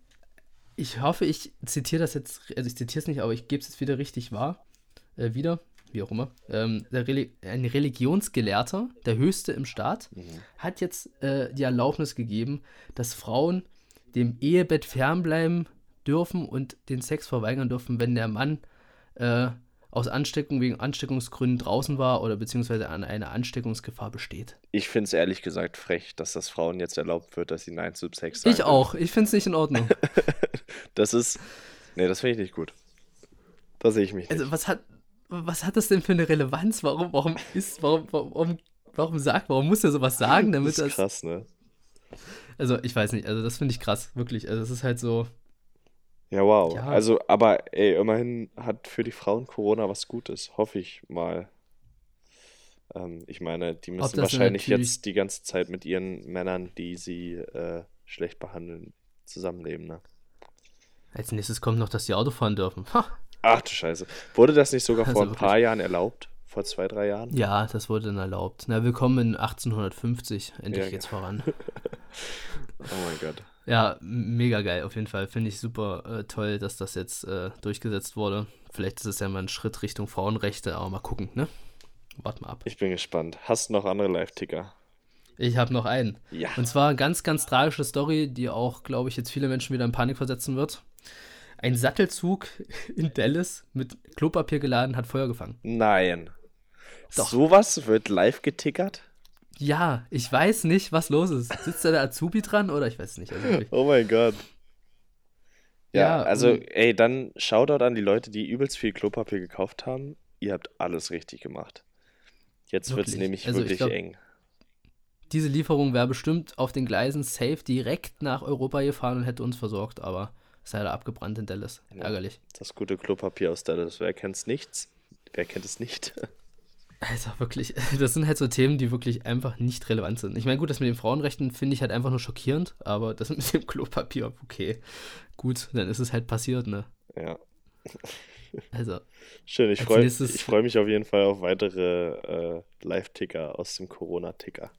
Speaker 2: ich hoffe, ich zitiere das jetzt, also ich zitiere es nicht, aber ich gebe es jetzt wieder richtig wahr. Äh, wieder, wie auch immer. Ähm, Reli ein Religionsgelehrter, der höchste im Staat, mhm. hat jetzt äh, die Erlaubnis gegeben, dass Frauen dem Ehebett fernbleiben dürfen und den Sex verweigern dürfen, wenn der Mann äh, aus Ansteckung wegen Ansteckungsgründen draußen war oder beziehungsweise an eine Ansteckungsgefahr besteht.
Speaker 1: Ich finde es ehrlich gesagt frech, dass das Frauen jetzt erlaubt wird, dass sie Nein zu Sex sagen.
Speaker 2: Ich auch. Ich finde es nicht in Ordnung.
Speaker 1: das ist. Nee, das finde ich nicht gut. Da sehe ich mich
Speaker 2: Also,
Speaker 1: nicht.
Speaker 2: was hat, was hat das denn für eine Relevanz? Warum, warum ist, warum, warum, warum sagt, warum muss er sowas sagen, damit
Speaker 1: das ist
Speaker 2: das.
Speaker 1: krass, ne?
Speaker 2: Also, ich weiß nicht, also das finde ich krass, wirklich. Also, es ist halt so.
Speaker 1: Ja, wow.
Speaker 2: Ja.
Speaker 1: Also, aber ey, immerhin hat für die Frauen Corona was Gutes, hoffe ich mal. Ähm, ich meine, die müssen wahrscheinlich jetzt die ganze Zeit mit ihren Männern, die sie äh, schlecht behandeln, zusammenleben, ne?
Speaker 2: Als nächstes kommt noch, dass die Auto fahren dürfen. Ha.
Speaker 1: Ach du Scheiße. Wurde das nicht sogar vor
Speaker 2: Also
Speaker 1: ein paar Jahren erlaubt? Vor zwei, drei Jahren?
Speaker 2: Ja, das wurde dann erlaubt. Na, willkommen in 1850. Endlich
Speaker 1: Ja,
Speaker 2: geht's
Speaker 1: genau.
Speaker 2: voran.
Speaker 1: Oh mein Gott.
Speaker 2: Ja, mega geil, auf jeden Fall. Finde ich super äh, toll, dass das jetzt äh, durchgesetzt wurde. Vielleicht ist es ja mal ein Schritt Richtung Frauenrechte, aber mal gucken, ne? Wart mal ab.
Speaker 1: Ich bin gespannt. Hast du noch andere Live-Ticker?
Speaker 2: Ich habe noch einen.
Speaker 1: Ja.
Speaker 2: Und zwar eine ganz, ganz tragische Story, die auch, glaube ich, jetzt viele Menschen wieder in Panik versetzen wird. Ein Sattelzug in Dallas mit Klopapier geladen hat Feuer gefangen.
Speaker 1: Nein.
Speaker 2: Doch.
Speaker 1: Sowas wird live getickert?
Speaker 2: Ja, ich weiß nicht, was los ist. Sitzt da der Azubi dran oder ich weiß es nicht. Also.
Speaker 1: Oh mein Gott. Ja,
Speaker 2: Ja,
Speaker 1: also, ey, dann Shoutout an die Leute, die übelst viel Klopapier gekauft haben. Ihr habt alles richtig gemacht. Jetzt wird es nämlich
Speaker 2: Also, ich
Speaker 1: wirklich
Speaker 2: glaub-
Speaker 1: eng.
Speaker 2: Diese Lieferung wäre bestimmt auf den Gleisen safe direkt nach Europa gefahren und hätte uns versorgt, aber ist leider abgebrannt in Dallas.
Speaker 1: Ja.
Speaker 2: Ärgerlich.
Speaker 1: Das gute Klopapier aus Dallas. Wer kennt's nichts? Wer kennt es nicht?
Speaker 2: Also wirklich, das sind halt so Themen, die wirklich einfach nicht relevant sind. Ich meine, gut, das mit den Frauenrechten finde ich halt einfach nur schockierend, aber das mit dem Klopapier, okay. Gut, dann ist es halt passiert, ne?
Speaker 1: ja.
Speaker 2: Also,
Speaker 1: Schön, ich freue freu mich auf jeden Fall auf weitere äh, Live-Ticker aus dem Corona-Ticker.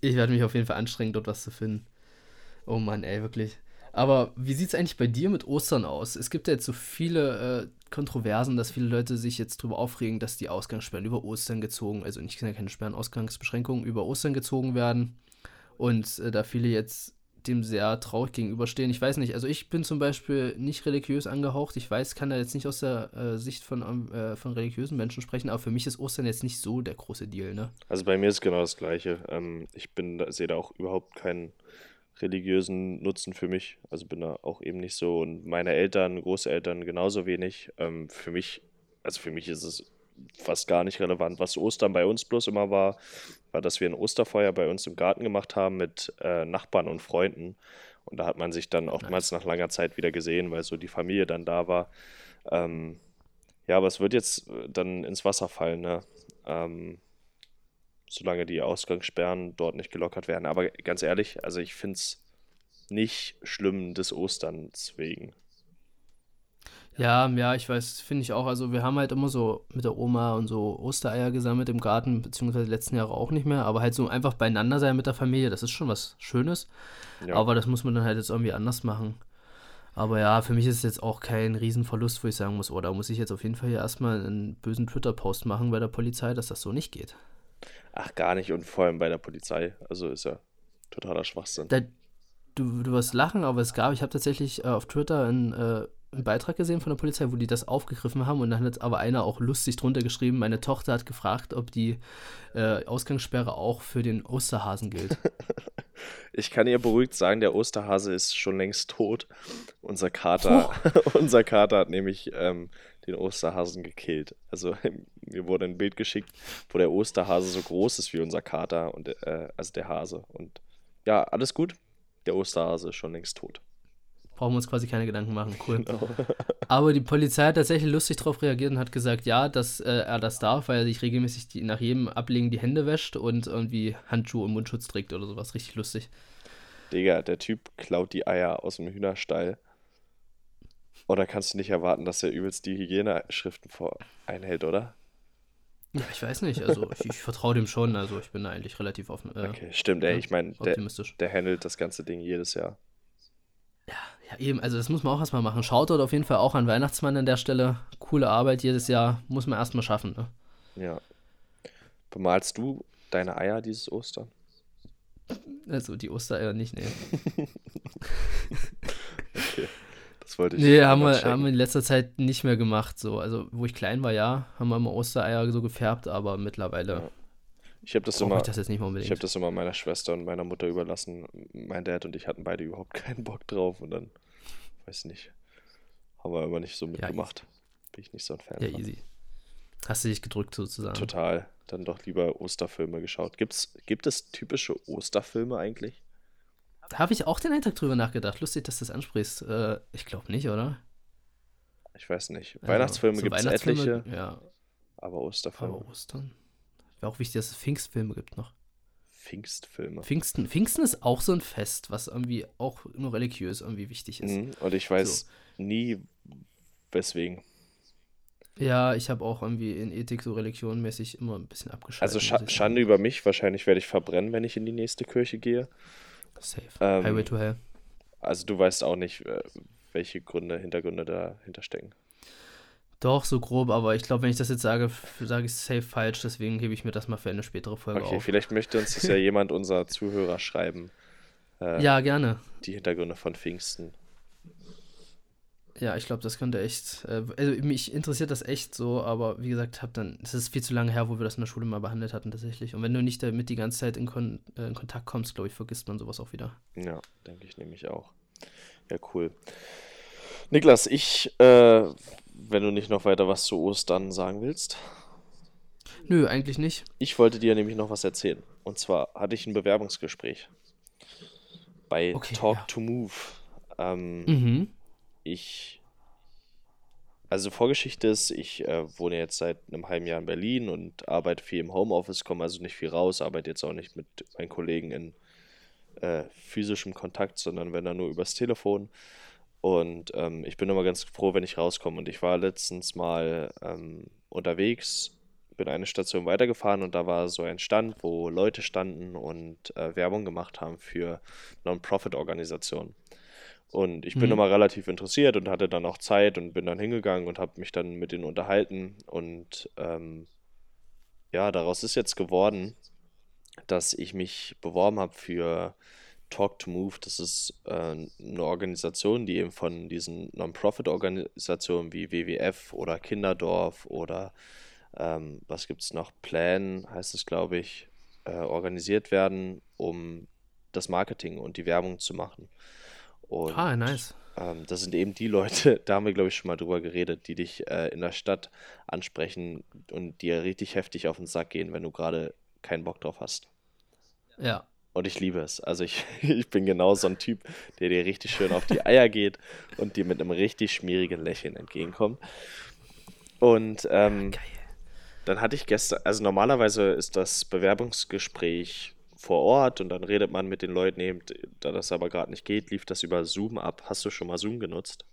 Speaker 2: ich werde mich auf jeden Fall anstrengen, dort was zu finden. Oh Mann, ey, wirklich. Aber wie sieht es eigentlich bei dir mit Ostern aus? Es gibt ja jetzt so viele äh, Kontroversen, dass viele Leute sich jetzt drüber aufregen, dass die Ausgangssperren über Ostern gezogen, also nicht keine Sperren, Ausgangsbeschränkungen über Ostern gezogen werden. Und äh, da viele jetzt dem sehr traurig gegenüberstehen. Ich weiß nicht, also ich bin zum Beispiel nicht religiös angehaucht. Ich weiß, kann da jetzt nicht aus der äh, Sicht von, ähm, äh, von religiösen Menschen sprechen, aber für mich ist Ostern jetzt nicht so der große Deal, ne?
Speaker 1: Also bei mir ist genau das Gleiche. Ähm, ich bin, sehe da auch überhaupt keinen religiösen Nutzen für mich. Also bin da auch eben nicht so. Und meine Eltern, Großeltern genauso wenig. Ähm, für mich, also für mich ist es fast gar nicht relevant. Was Ostern bei uns bloß immer war, war, dass wir ein Osterfeuer bei uns im Garten gemacht haben mit äh, Nachbarn und Freunden. Und da hat man sich dann oftmals nach langer Zeit wieder gesehen, weil so die Familie dann da war. Ähm, ja, aber es wird jetzt äh, dann ins Wasser fallen, ne? Ähm, solange die Ausgangssperren dort nicht gelockert werden. Aber ganz ehrlich, also ich finde es nicht schlimm des Osterns wegen.
Speaker 2: Ja, ja, ich weiß, finde ich auch. Also wir haben halt immer so mit der Oma und so Ostereier gesammelt im Garten, beziehungsweise letzten Jahre auch nicht mehr, aber halt so einfach beieinander sein mit der Familie, das ist schon was Schönes.
Speaker 1: Ja.
Speaker 2: Aber das muss man dann halt jetzt irgendwie anders machen. Aber ja, für mich ist es jetzt auch kein Riesenverlust, wo ich sagen muss, oh, da muss ich jetzt auf jeden Fall hier erstmal einen bösen Twitter-Post machen bei der Polizei, dass das so nicht geht.
Speaker 1: Ach, gar nicht und vor allem bei der Polizei. Also ist ja totaler Schwachsinn.
Speaker 2: Da, du, du wirst lachen, aber es gab, ich habe tatsächlich äh, auf Twitter einen, äh, einen Beitrag gesehen von der Polizei, wo die das aufgegriffen haben und dann hat aber einer auch lustig drunter geschrieben, meine Tochter hat gefragt, ob die äh, Ausgangssperre auch für den Osterhasen gilt.
Speaker 1: Ich kann ihr beruhigt sagen, der Osterhase ist schon längst tot. Unser Kater, unser Kater hat nämlich ähm, den Osterhasen gekillt. Also mir wurde ein Bild geschickt, wo der Osterhase so groß ist wie unser Kater und äh, also der Hase. Und ja, alles gut. Der Osterhase ist schon längst tot.
Speaker 2: Brauchen wir uns quasi keine Gedanken machen, cool.
Speaker 1: Genau.
Speaker 2: Aber die Polizei hat tatsächlich lustig darauf reagiert und hat gesagt, ja, dass äh, er das darf, weil er sich regelmäßig die, nach jedem Ablegen die Hände wäscht und irgendwie Handschuhe und Mundschutz trägt oder sowas. Richtig lustig.
Speaker 1: Digga, der Typ klaut die Eier aus dem Hühnerstall. Oder kannst du nicht erwarten, dass er übelst die Hygieneschriften vor einhält, oder?
Speaker 2: Ja, ich weiß nicht, also ich, ich vertraue dem schon, also ich bin da eigentlich relativ offen, äh,
Speaker 1: Okay, stimmt, ey.
Speaker 2: ja,
Speaker 1: Ich meine, der, der handelt das ganze Ding jedes Jahr.
Speaker 2: Ja, eben, also das muss man auch erstmal machen. Shoutout auf jeden Fall auch an Weihnachtsmann an der Stelle. Coole Arbeit jedes Jahr, muss man erstmal schaffen. Ne?
Speaker 1: Ja. Bemalst du deine Eier dieses Ostern?
Speaker 2: Also die Ostereier nicht, ne.
Speaker 1: Wollte ich.
Speaker 2: Nee, haben wir, haben wir in letzter Zeit nicht mehr gemacht. So. Also, wo ich klein war, ja, haben wir immer Ostereier so gefärbt, aber mittlerweile. Ja.
Speaker 1: Ich habe das immer. Ich das jetzt nicht Ich habe das immer meiner Schwester und meiner Mutter überlassen. Mein Dad und ich hatten beide überhaupt keinen Bock drauf und dann, weiß nicht, haben wir immer nicht so mitgemacht. Ja, Bin ich nicht so ein Fan. Ja, von. easy.
Speaker 2: Hast du dich gedrückt sozusagen?
Speaker 1: Total. Dann doch lieber Osterfilme geschaut. Gibt's, gibt es typische Osterfilme eigentlich?
Speaker 2: Da habe ich auch den einen Tag drüber nachgedacht. Lustig, dass du das ansprichst. Äh, ich glaube nicht, oder?
Speaker 1: Ich weiß nicht. Also, Weihnachtsfilme so gibt es etliche.
Speaker 2: Ja.
Speaker 1: Aber Osterfilme.
Speaker 2: Aber Ostern. Wäre auch wichtig, dass es Pfingstfilme gibt noch.
Speaker 1: Pfingstfilme.
Speaker 2: Pfingsten, Pfingsten ist auch so ein Fest, was irgendwie auch nur religiös irgendwie wichtig ist. Mhm,
Speaker 1: und ich weiß so. nie, weswegen.
Speaker 2: Ja, ich habe auch irgendwie in Ethik so religionmäßig immer ein bisschen abgeschaltet.
Speaker 1: Also Sch Schande über mich, wahrscheinlich werde ich verbrennen, wenn ich in die nächste Kirche gehe.
Speaker 2: Safe. Ähm, Highway to Hell.
Speaker 1: Also du weißt auch nicht, äh, welche Gründe, Hintergründe dahinter stecken.
Speaker 2: Doch, so grob, aber ich glaube, wenn ich das jetzt sage, sage ich safe falsch, deswegen hebe ich mir das mal für eine spätere Folge
Speaker 1: okay,
Speaker 2: auf.
Speaker 1: vielleicht möchte uns das ja jemand unserer Zuhörer schreiben.
Speaker 2: Äh, ja, gerne.
Speaker 1: Die Hintergründe von Pfingsten.
Speaker 2: Ja, ich glaube, das könnte echt. Äh, also mich interessiert das echt so, aber wie gesagt, hab dann. Es ist viel zu lange her, wo wir das in der Schule mal behandelt hatten, tatsächlich. Und wenn du nicht damit die ganze Zeit in, Kon äh, in Kontakt kommst, glaube ich, vergisst man sowas auch wieder.
Speaker 1: Ja, denke ich nämlich auch. Ja, cool. Niklas, ich, äh, wenn du nicht noch weiter was zu Ostern sagen willst.
Speaker 2: Nö, eigentlich nicht.
Speaker 1: Ich wollte dir nämlich noch was erzählen. Und zwar hatte ich ein Bewerbungsgespräch bei okay, Talk ja. to Move. Ähm, mhm ich, also Vorgeschichte ist, ich äh, wohne jetzt seit einem halben Jahr in Berlin und arbeite viel im Homeoffice, komme also nicht viel raus, arbeite jetzt auch nicht mit meinen Kollegen in äh, physischem Kontakt, sondern wenn dann nur übers Telefon. Und ähm, ich bin immer ganz froh, wenn ich rauskomme. Und ich war letztens mal ähm, unterwegs, bin eine Station weitergefahren und da war so ein Stand, wo Leute standen und äh, Werbung gemacht haben für Non-Profit-Organisationen. Und ich bin mhm. immer relativ interessiert und hatte dann auch Zeit und bin dann hingegangen und habe mich dann mit denen unterhalten. Und ähm, ja, daraus ist jetzt geworden, dass ich mich beworben habe für Talk to Move. Das ist äh, eine Organisation, die eben von diesen Non-Profit-Organisationen wie WWF oder Kinderdorf oder ähm, was gibt es noch, Plan heißt es, glaube ich, äh, organisiert werden, um das Marketing und die Werbung zu machen. Und,
Speaker 2: ah, nice.
Speaker 1: Ähm, das sind eben die Leute, da haben wir, glaube ich, schon mal drüber geredet, die dich äh, in der Stadt ansprechen und dir richtig heftig auf den Sack gehen, wenn du gerade keinen Bock drauf hast.
Speaker 2: Ja.
Speaker 1: Und ich liebe es. Also ich, ich bin genau so ein Typ, der dir richtig schön auf die Eier geht und dir mit einem richtig schmierigen Lächeln entgegenkommt. Und ähm, Geil. dann hatte ich gestern, also normalerweise ist das Bewerbungsgespräch vor Ort und dann redet man mit den Leuten eben, da das aber gerade nicht geht, lief das über Zoom ab. Hast du schon mal Zoom genutzt?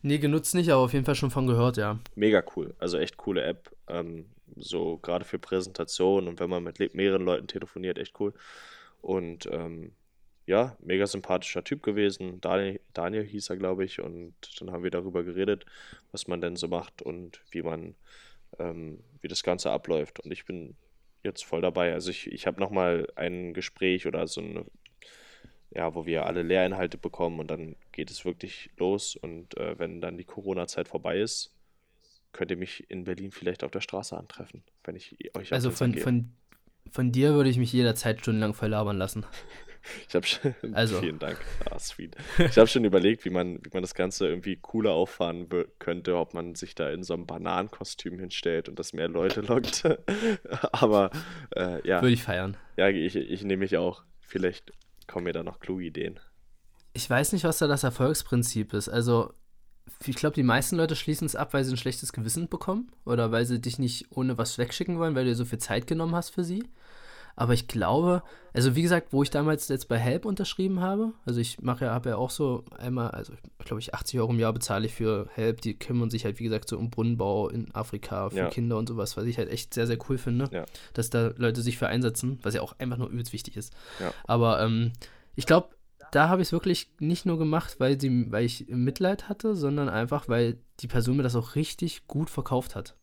Speaker 2: Nee, genutzt nicht, aber auf jeden Fall schon von gehört, ja.
Speaker 1: Mega cool. Also echt coole App. Ähm, so gerade für Präsentationen und wenn man mit mehreren Leuten telefoniert, echt cool. Und ähm, ja, mega sympathischer Typ gewesen. Daniel, Daniel hieß er, glaube ich. Und dann haben wir darüber geredet, was man denn so macht und wie man, ähm, wie das Ganze abläuft. Und ich bin jetzt voll dabei. Also ich, ich habe nochmal ein Gespräch oder so eine, ja, wo wir alle Lehrinhalte bekommen und dann geht es wirklich los. Und äh, wenn dann die Corona-Zeit vorbei ist, könnt ihr mich in Berlin vielleicht auf der Straße antreffen, wenn ich euch
Speaker 2: Also von, von, von dir würde ich mich jederzeit stundenlang verlabern lassen.
Speaker 1: Ich habe schon, also. vielen Dank, ah, sweet. Ich habe schon überlegt, wie man, wie man das Ganze irgendwie cooler auffahren könnte, ob man sich da in so einem Bananenkostüm hinstellt und das mehr Leute lockt. Aber äh, ja.
Speaker 2: Würde ich feiern.
Speaker 1: Ja, ich, ich nehme mich auch. Vielleicht kommen mir da noch kluge Ideen.
Speaker 2: Ich weiß nicht, was da das Erfolgsprinzip ist. Also, ich glaube, die meisten Leute schließen es ab, weil sie ein schlechtes Gewissen bekommen oder weil sie dich nicht ohne was wegschicken wollen, weil du dir so viel Zeit genommen hast für sie. Aber ich glaube, also wie gesagt, wo ich damals jetzt bei Help unterschrieben habe, also ich mache ja, habe ja auch so einmal, also glaube ich, 80 Euro im Jahr bezahle ich für Help, die kümmern sich halt, wie gesagt, so um Brunnenbau in Afrika für ja. Kinder und sowas, was ich halt echt sehr, sehr cool finde, ja. dass da Leute sich für einsetzen, was ja auch einfach nur übelst wichtig ist. Ja. Aber ähm, ich glaube, da habe ich es wirklich nicht nur gemacht, weil, sie, weil ich Mitleid hatte, sondern einfach, weil die Person mir das auch richtig gut verkauft hat.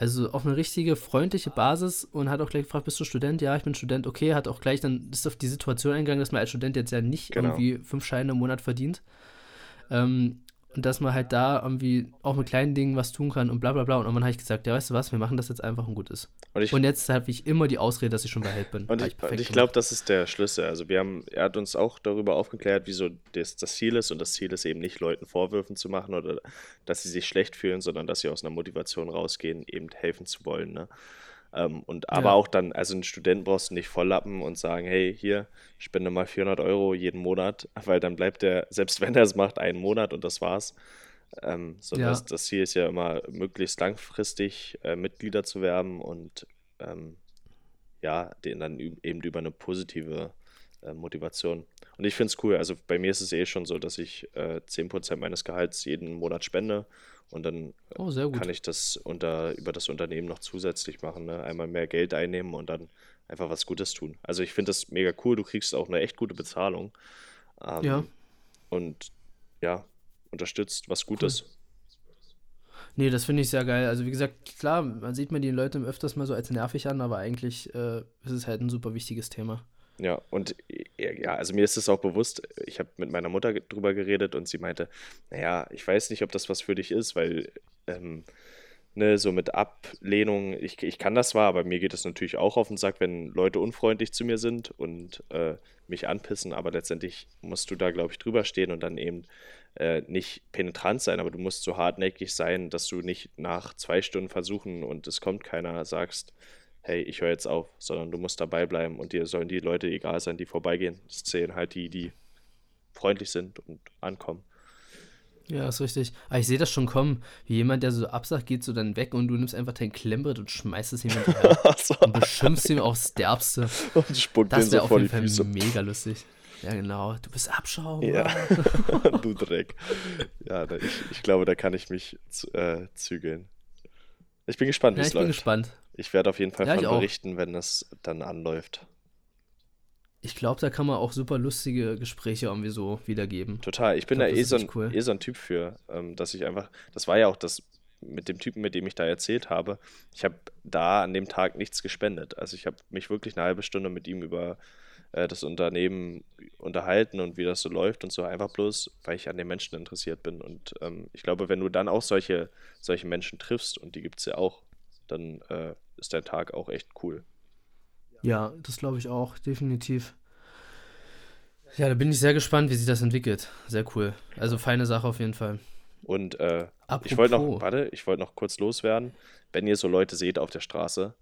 Speaker 2: Also auf eine richtige freundliche Basis und hat auch gleich gefragt, bist du Student? Ja, ich bin Student. Okay, hat auch gleich dann ist auf die Situation eingegangen, dass man als Student jetzt ja nicht genau. irgendwie fünf Scheine im Monat verdient. Ähm, und dass man halt da irgendwie auch mit kleinen Dingen was tun kann und bla bla bla. Und irgendwann habe ich gesagt, ja, weißt du was, wir machen das jetzt einfach und gut ist. Und, ich, und jetzt habe ich immer die Ausrede, dass ich schon bei Held bin.
Speaker 1: Und ich, ich, ich glaube, das ist der Schlüssel. Also wir haben, er hat uns auch darüber aufgeklärt, wieso das, das Ziel ist. Und das Ziel ist eben nicht, Leuten Vorwürfen zu machen oder dass sie sich schlecht fühlen, sondern dass sie aus einer Motivation rausgehen, eben helfen zu wollen. Ne? Ähm, und aber ja. auch dann, also einen Studenten brauchst du nicht volllappen und sagen, hey, hier, spende mal 400 Euro jeden Monat, weil dann bleibt der, selbst wenn er es macht, einen Monat und das war's. Ähm, sondern ja. das, das, Ziel ist ja immer, möglichst langfristig äh, Mitglieder zu werben und ähm, ja, den dann eben über eine positive äh, Motivation. Und ich finde es cool. Also bei mir ist es eh schon so, dass ich äh, 10% meines Gehalts jeden Monat spende und dann oh, kann ich das unter, über das Unternehmen noch zusätzlich machen. Ne? Einmal mehr Geld einnehmen und dann einfach was Gutes tun. Also ich finde das mega cool. Du kriegst auch eine echt gute Bezahlung. Ähm, ja. Und ja, unterstützt was Gutes. Cool.
Speaker 2: Nee, das finde ich sehr geil. Also wie gesagt, klar, man sieht mir die Leute öfters mal so als nervig an, aber eigentlich äh, ist es halt ein super wichtiges Thema.
Speaker 1: Ja, und ja, also mir ist es auch bewusst, ich habe mit meiner Mutter drüber geredet und sie meinte, naja, ich weiß nicht, ob das was für dich ist, weil ähm, ne, so mit Ablehnung, ich, ich kann das zwar, aber mir geht es natürlich auch auf den Sack, wenn Leute unfreundlich zu mir sind und äh, mich anpissen, aber letztendlich musst du da, glaube ich, drüber stehen und dann eben äh, nicht penetrant sein, aber du musst so hartnäckig sein, dass du nicht nach zwei Stunden versuchen und es kommt keiner, sagst, hey, ich höre jetzt auf, sondern du musst dabei bleiben und dir sollen die Leute egal sein, die vorbeigehen. Es zählen halt die, die freundlich sind und ankommen.
Speaker 2: Ja, ist richtig. Aber ich sehe das schon kommen. Wie jemand, der so absagt, geht so dann weg und du nimmst einfach dein Klemmbrett und schmeißt es ihm hinterher. so. Und beschimpfst ihn aufs Derbste. Und spuckt das wäre so auf jeden Fall Füße. mega lustig. Ja, genau. Du bist Abschau. Ja.
Speaker 1: du Dreck. Ja, ich, ich glaube, da kann ich mich äh, zügeln. Ich bin gespannt, wie ja, es läuft. Ich bin gespannt. Ich werde auf jeden Fall ja, von berichten, wenn das dann anläuft.
Speaker 2: Ich glaube, da kann man auch super lustige Gespräche irgendwie so wiedergeben.
Speaker 1: Total. Ich bin ich glaub, da eh so, ein, cool. eh so ein Typ für, ähm, dass ich einfach, das war ja auch das mit dem Typen, mit dem ich da erzählt habe. Ich habe da an dem Tag nichts gespendet. Also ich habe mich wirklich eine halbe Stunde mit ihm über äh, das Unternehmen unterhalten und wie das so läuft und so einfach bloß, weil ich an den Menschen interessiert bin. Und ähm, ich glaube, wenn du dann auch solche, solche Menschen triffst, und die gibt es ja auch, dann äh, ist dein Tag auch echt cool.
Speaker 2: Ja, das glaube ich auch, definitiv. Ja, da bin ich sehr gespannt, wie sich das entwickelt. Sehr cool. Also feine Sache auf jeden Fall.
Speaker 1: Und äh, ich wollte noch, warte, ich wollte noch kurz loswerden. Wenn ihr so Leute seht auf der Straße,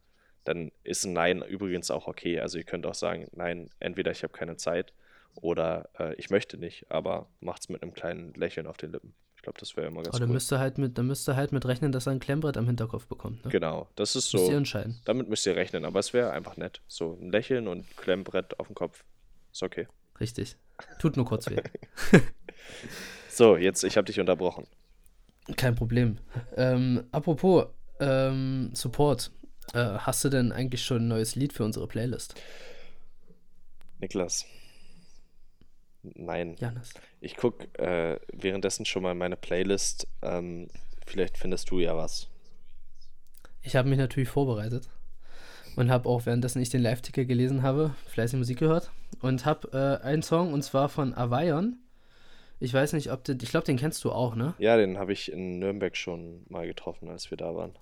Speaker 1: dann ist ein Nein übrigens auch okay. Also ihr könnt auch sagen, nein, entweder ich habe keine Zeit oder äh, ich möchte nicht, aber macht's mit einem kleinen Lächeln auf den Lippen. Ich glaube, das wäre immer ganz
Speaker 2: aber cool. Müsst halt mit, dann müsst ihr halt mit rechnen, dass er ein Klemmbrett am Hinterkopf bekommt. Ne?
Speaker 1: Genau, das ist so. Müsst ihr entscheiden. Damit müsst ihr rechnen, aber es wäre einfach nett. So ein Lächeln und Klemmbrett auf dem Kopf. Ist okay.
Speaker 2: Richtig. Tut nur kurz weh.
Speaker 1: so, jetzt, ich habe dich unterbrochen.
Speaker 2: Kein Problem. Ähm, apropos ähm, Support. Äh, hast du denn eigentlich schon ein neues Lied für unsere Playlist?
Speaker 1: Niklas. Nein. Janis. Ich gucke äh, währenddessen schon mal meine Playlist. Ähm, vielleicht findest du ja was.
Speaker 2: Ich habe mich natürlich vorbereitet und habe auch währenddessen ich den Live-Ticker gelesen habe, fleißig Musik gehört und habe äh, einen Song und zwar von Avion. Ich weiß nicht, ob du, ich glaube, den kennst du auch, ne?
Speaker 1: Ja, den habe ich in Nürnberg schon mal getroffen, als wir da waren.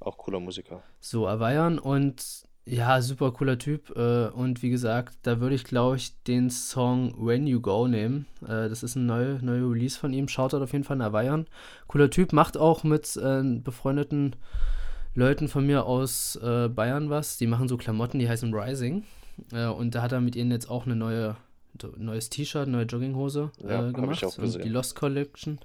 Speaker 1: Auch cooler Musiker.
Speaker 2: So, Avion und ja, super cooler Typ. Äh, und wie gesagt, da würde ich, glaube ich, den Song When You Go nehmen. Äh, das ist ein neuer neue Release von ihm. Schaut auf jeden Fall nach Bayern. Cooler Typ, macht auch mit äh, befreundeten Leuten von mir aus äh, Bayern was. Die machen so Klamotten, die heißen Rising. Äh, und da hat er mit ihnen jetzt auch eine neue neues T-Shirt, neue Jogginghose ja, gemacht. Auch gesehen. Die Lost Collection.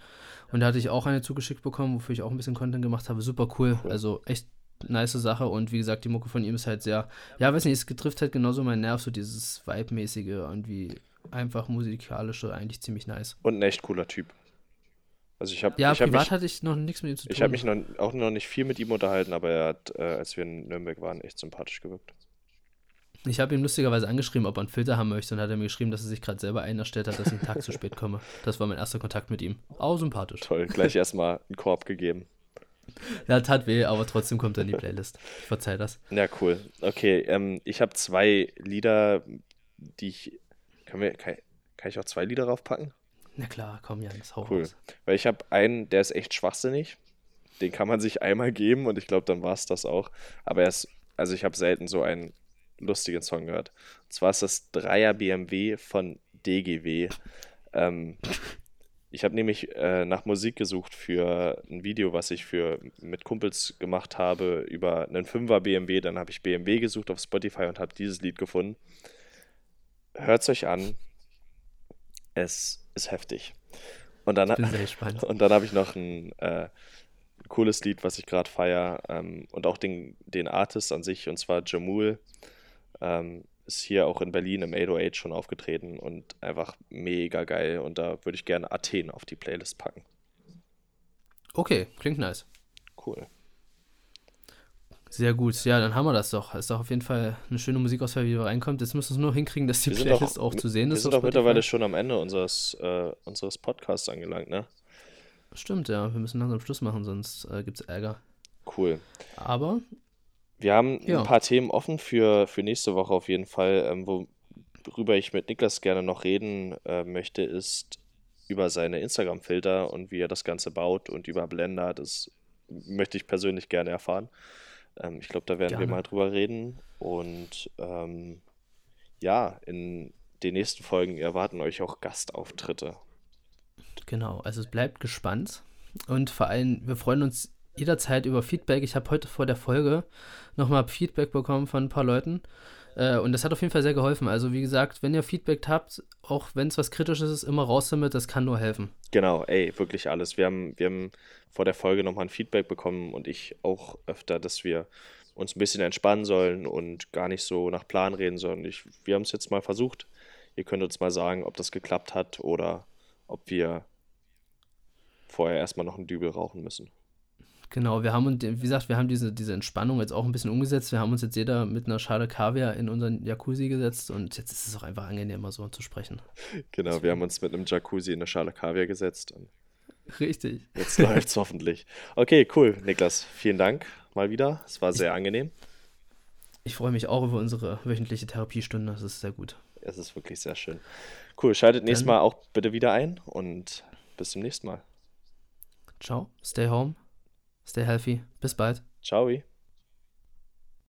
Speaker 2: Und da hatte ich auch eine zugeschickt bekommen, wofür ich auch ein bisschen Content gemacht habe. Super cool. Also echt nice Sache und wie gesagt, die Mucke von ihm ist halt sehr, ja, weiß nicht, es getrifft halt genauso meinen Nerv, so dieses Vibe-mäßige, irgendwie einfach musikalische, eigentlich ziemlich nice.
Speaker 1: Und ein echt cooler Typ. Also ich habe
Speaker 2: ja,
Speaker 1: ich
Speaker 2: privat mich, hatte ich noch nichts mit ihm zu tun.
Speaker 1: Ich habe mich noch, auch noch nicht viel mit ihm unterhalten, aber er hat, äh, als wir in Nürnberg waren, echt sympathisch gewirkt.
Speaker 2: Ich habe ihm lustigerweise angeschrieben, ob er einen Filter haben möchte und hat er mir geschrieben, dass er sich gerade selber einerstellt hat, dass ich einen Tag zu spät komme. Das war mein erster Kontakt mit ihm. Auch sympathisch.
Speaker 1: Toll, gleich erstmal einen Korb gegeben.
Speaker 2: Ja, tat weh, aber trotzdem kommt er in die Playlist. Ich verzeih das.
Speaker 1: Ja, cool. Okay, ähm, ich habe zwei Lieder, die ich. Kann, wir, kann, kann, ich auch zwei Lieder draufpacken?
Speaker 2: Na klar, komm, Jan, das hau
Speaker 1: Cool.
Speaker 2: raus.
Speaker 1: Weil ich habe einen, der ist echt schwachsinnig. Den kann man sich einmal geben und ich glaube, dann war es das auch. Aber er ist, also ich habe selten so einen lustigen Song gehört. Und zwar ist das Dreier BMW von DGW. Ähm, ich habe nämlich äh, nach Musik gesucht für ein Video, was ich für mit Kumpels gemacht habe über einen Fünfer BMW. Dann habe ich BMW gesucht auf Spotify und habe dieses Lied gefunden. Hört's euch an. Es ist heftig. Und dann, und dann habe ich noch ein äh, cooles Lied, was ich gerade feiere. Ähm, und auch den, den Artist an sich, und zwar Jamul. Ähm, ist hier auch in Berlin im 808 schon aufgetreten und einfach mega geil. Und da würde ich gerne Athen auf die Playlist packen.
Speaker 2: Okay, klingt nice.
Speaker 1: Cool.
Speaker 2: Sehr gut. Ja, dann haben wir das doch. Ist doch auf jeden Fall eine schöne Musikauswahl, wie wir reinkommt. Jetzt müssen wir es nur hinkriegen, dass die
Speaker 1: Wir sind
Speaker 2: Playlist
Speaker 1: auch-
Speaker 2: auch, zu sehen
Speaker 1: Wir
Speaker 2: ist.
Speaker 1: sind
Speaker 2: auf
Speaker 1: auch mittlerweile schon am Ende unseres, äh, unseres Podcasts angelangt, ne?
Speaker 2: Stimmt, ja. Wir müssen langsam Schluss machen, sonst äh, gibt es Ärger.
Speaker 1: Cool.
Speaker 2: Aber
Speaker 1: Wir haben
Speaker 2: Ja.
Speaker 1: ein paar Themen offen für, für nächste Woche auf jeden Fall. Ähm, worüber ich mit Niklas gerne noch reden äh, möchte, ist über seine Instagram-Filter und wie er das Ganze baut und über Blender. Das möchte ich persönlich gerne erfahren. Ähm, ich glaube, da werden wir
Speaker 2: Gerne.
Speaker 1: mal drüber reden. Und ähm, ja, in den nächsten Folgen erwarten euch auch Gastauftritte.
Speaker 2: Genau, also es bleibt gespannt. Und vor allem, wir freuen uns jederzeit über Feedback. Ich habe heute vor der Folge nochmal Feedback bekommen von ein paar Leuten. Äh, und das hat auf jeden Fall sehr geholfen. Also wie gesagt, wenn ihr Feedback habt, auch wenn es was Kritisches ist, immer raus damit, das kann nur helfen.
Speaker 1: Genau, ey, wirklich alles. Wir haben, wir haben vor der Folge nochmal ein Feedback bekommen und ich auch öfter, dass wir uns ein bisschen entspannen sollen und gar nicht so nach Plan reden sollen. Ich, wir haben es jetzt mal versucht. Ihr könnt uns mal sagen, ob das geklappt hat oder ob wir vorher erstmal noch einen Dübel rauchen müssen.
Speaker 2: Genau, wir haben, und wie gesagt, wir haben diese, diese Entspannung jetzt auch ein bisschen umgesetzt. Wir haben uns jetzt jeder mit einer Schale Kaviar in unseren Jacuzzi gesetzt und jetzt ist es auch einfach angenehmer, so zu sprechen.
Speaker 1: Genau, wir haben uns mit einem Jacuzzi in eine Schale Kaviar gesetzt
Speaker 2: Richtig.
Speaker 1: jetzt läuft es hoffentlich. Okay, cool, Niklas. Vielen Dank mal wieder. Es war sehr angenehm.
Speaker 2: Ich freue mich auch über unsere wöchentliche Therapiestunde. Das ist sehr gut.
Speaker 1: Es ist wirklich sehr schön. Cool, schaltet nächstes
Speaker 2: Dann-
Speaker 1: Mal auch bitte wieder ein und bis zum nächsten Mal.
Speaker 2: Ciao, stay home, stay healthy. Bis bald.
Speaker 1: Ciao.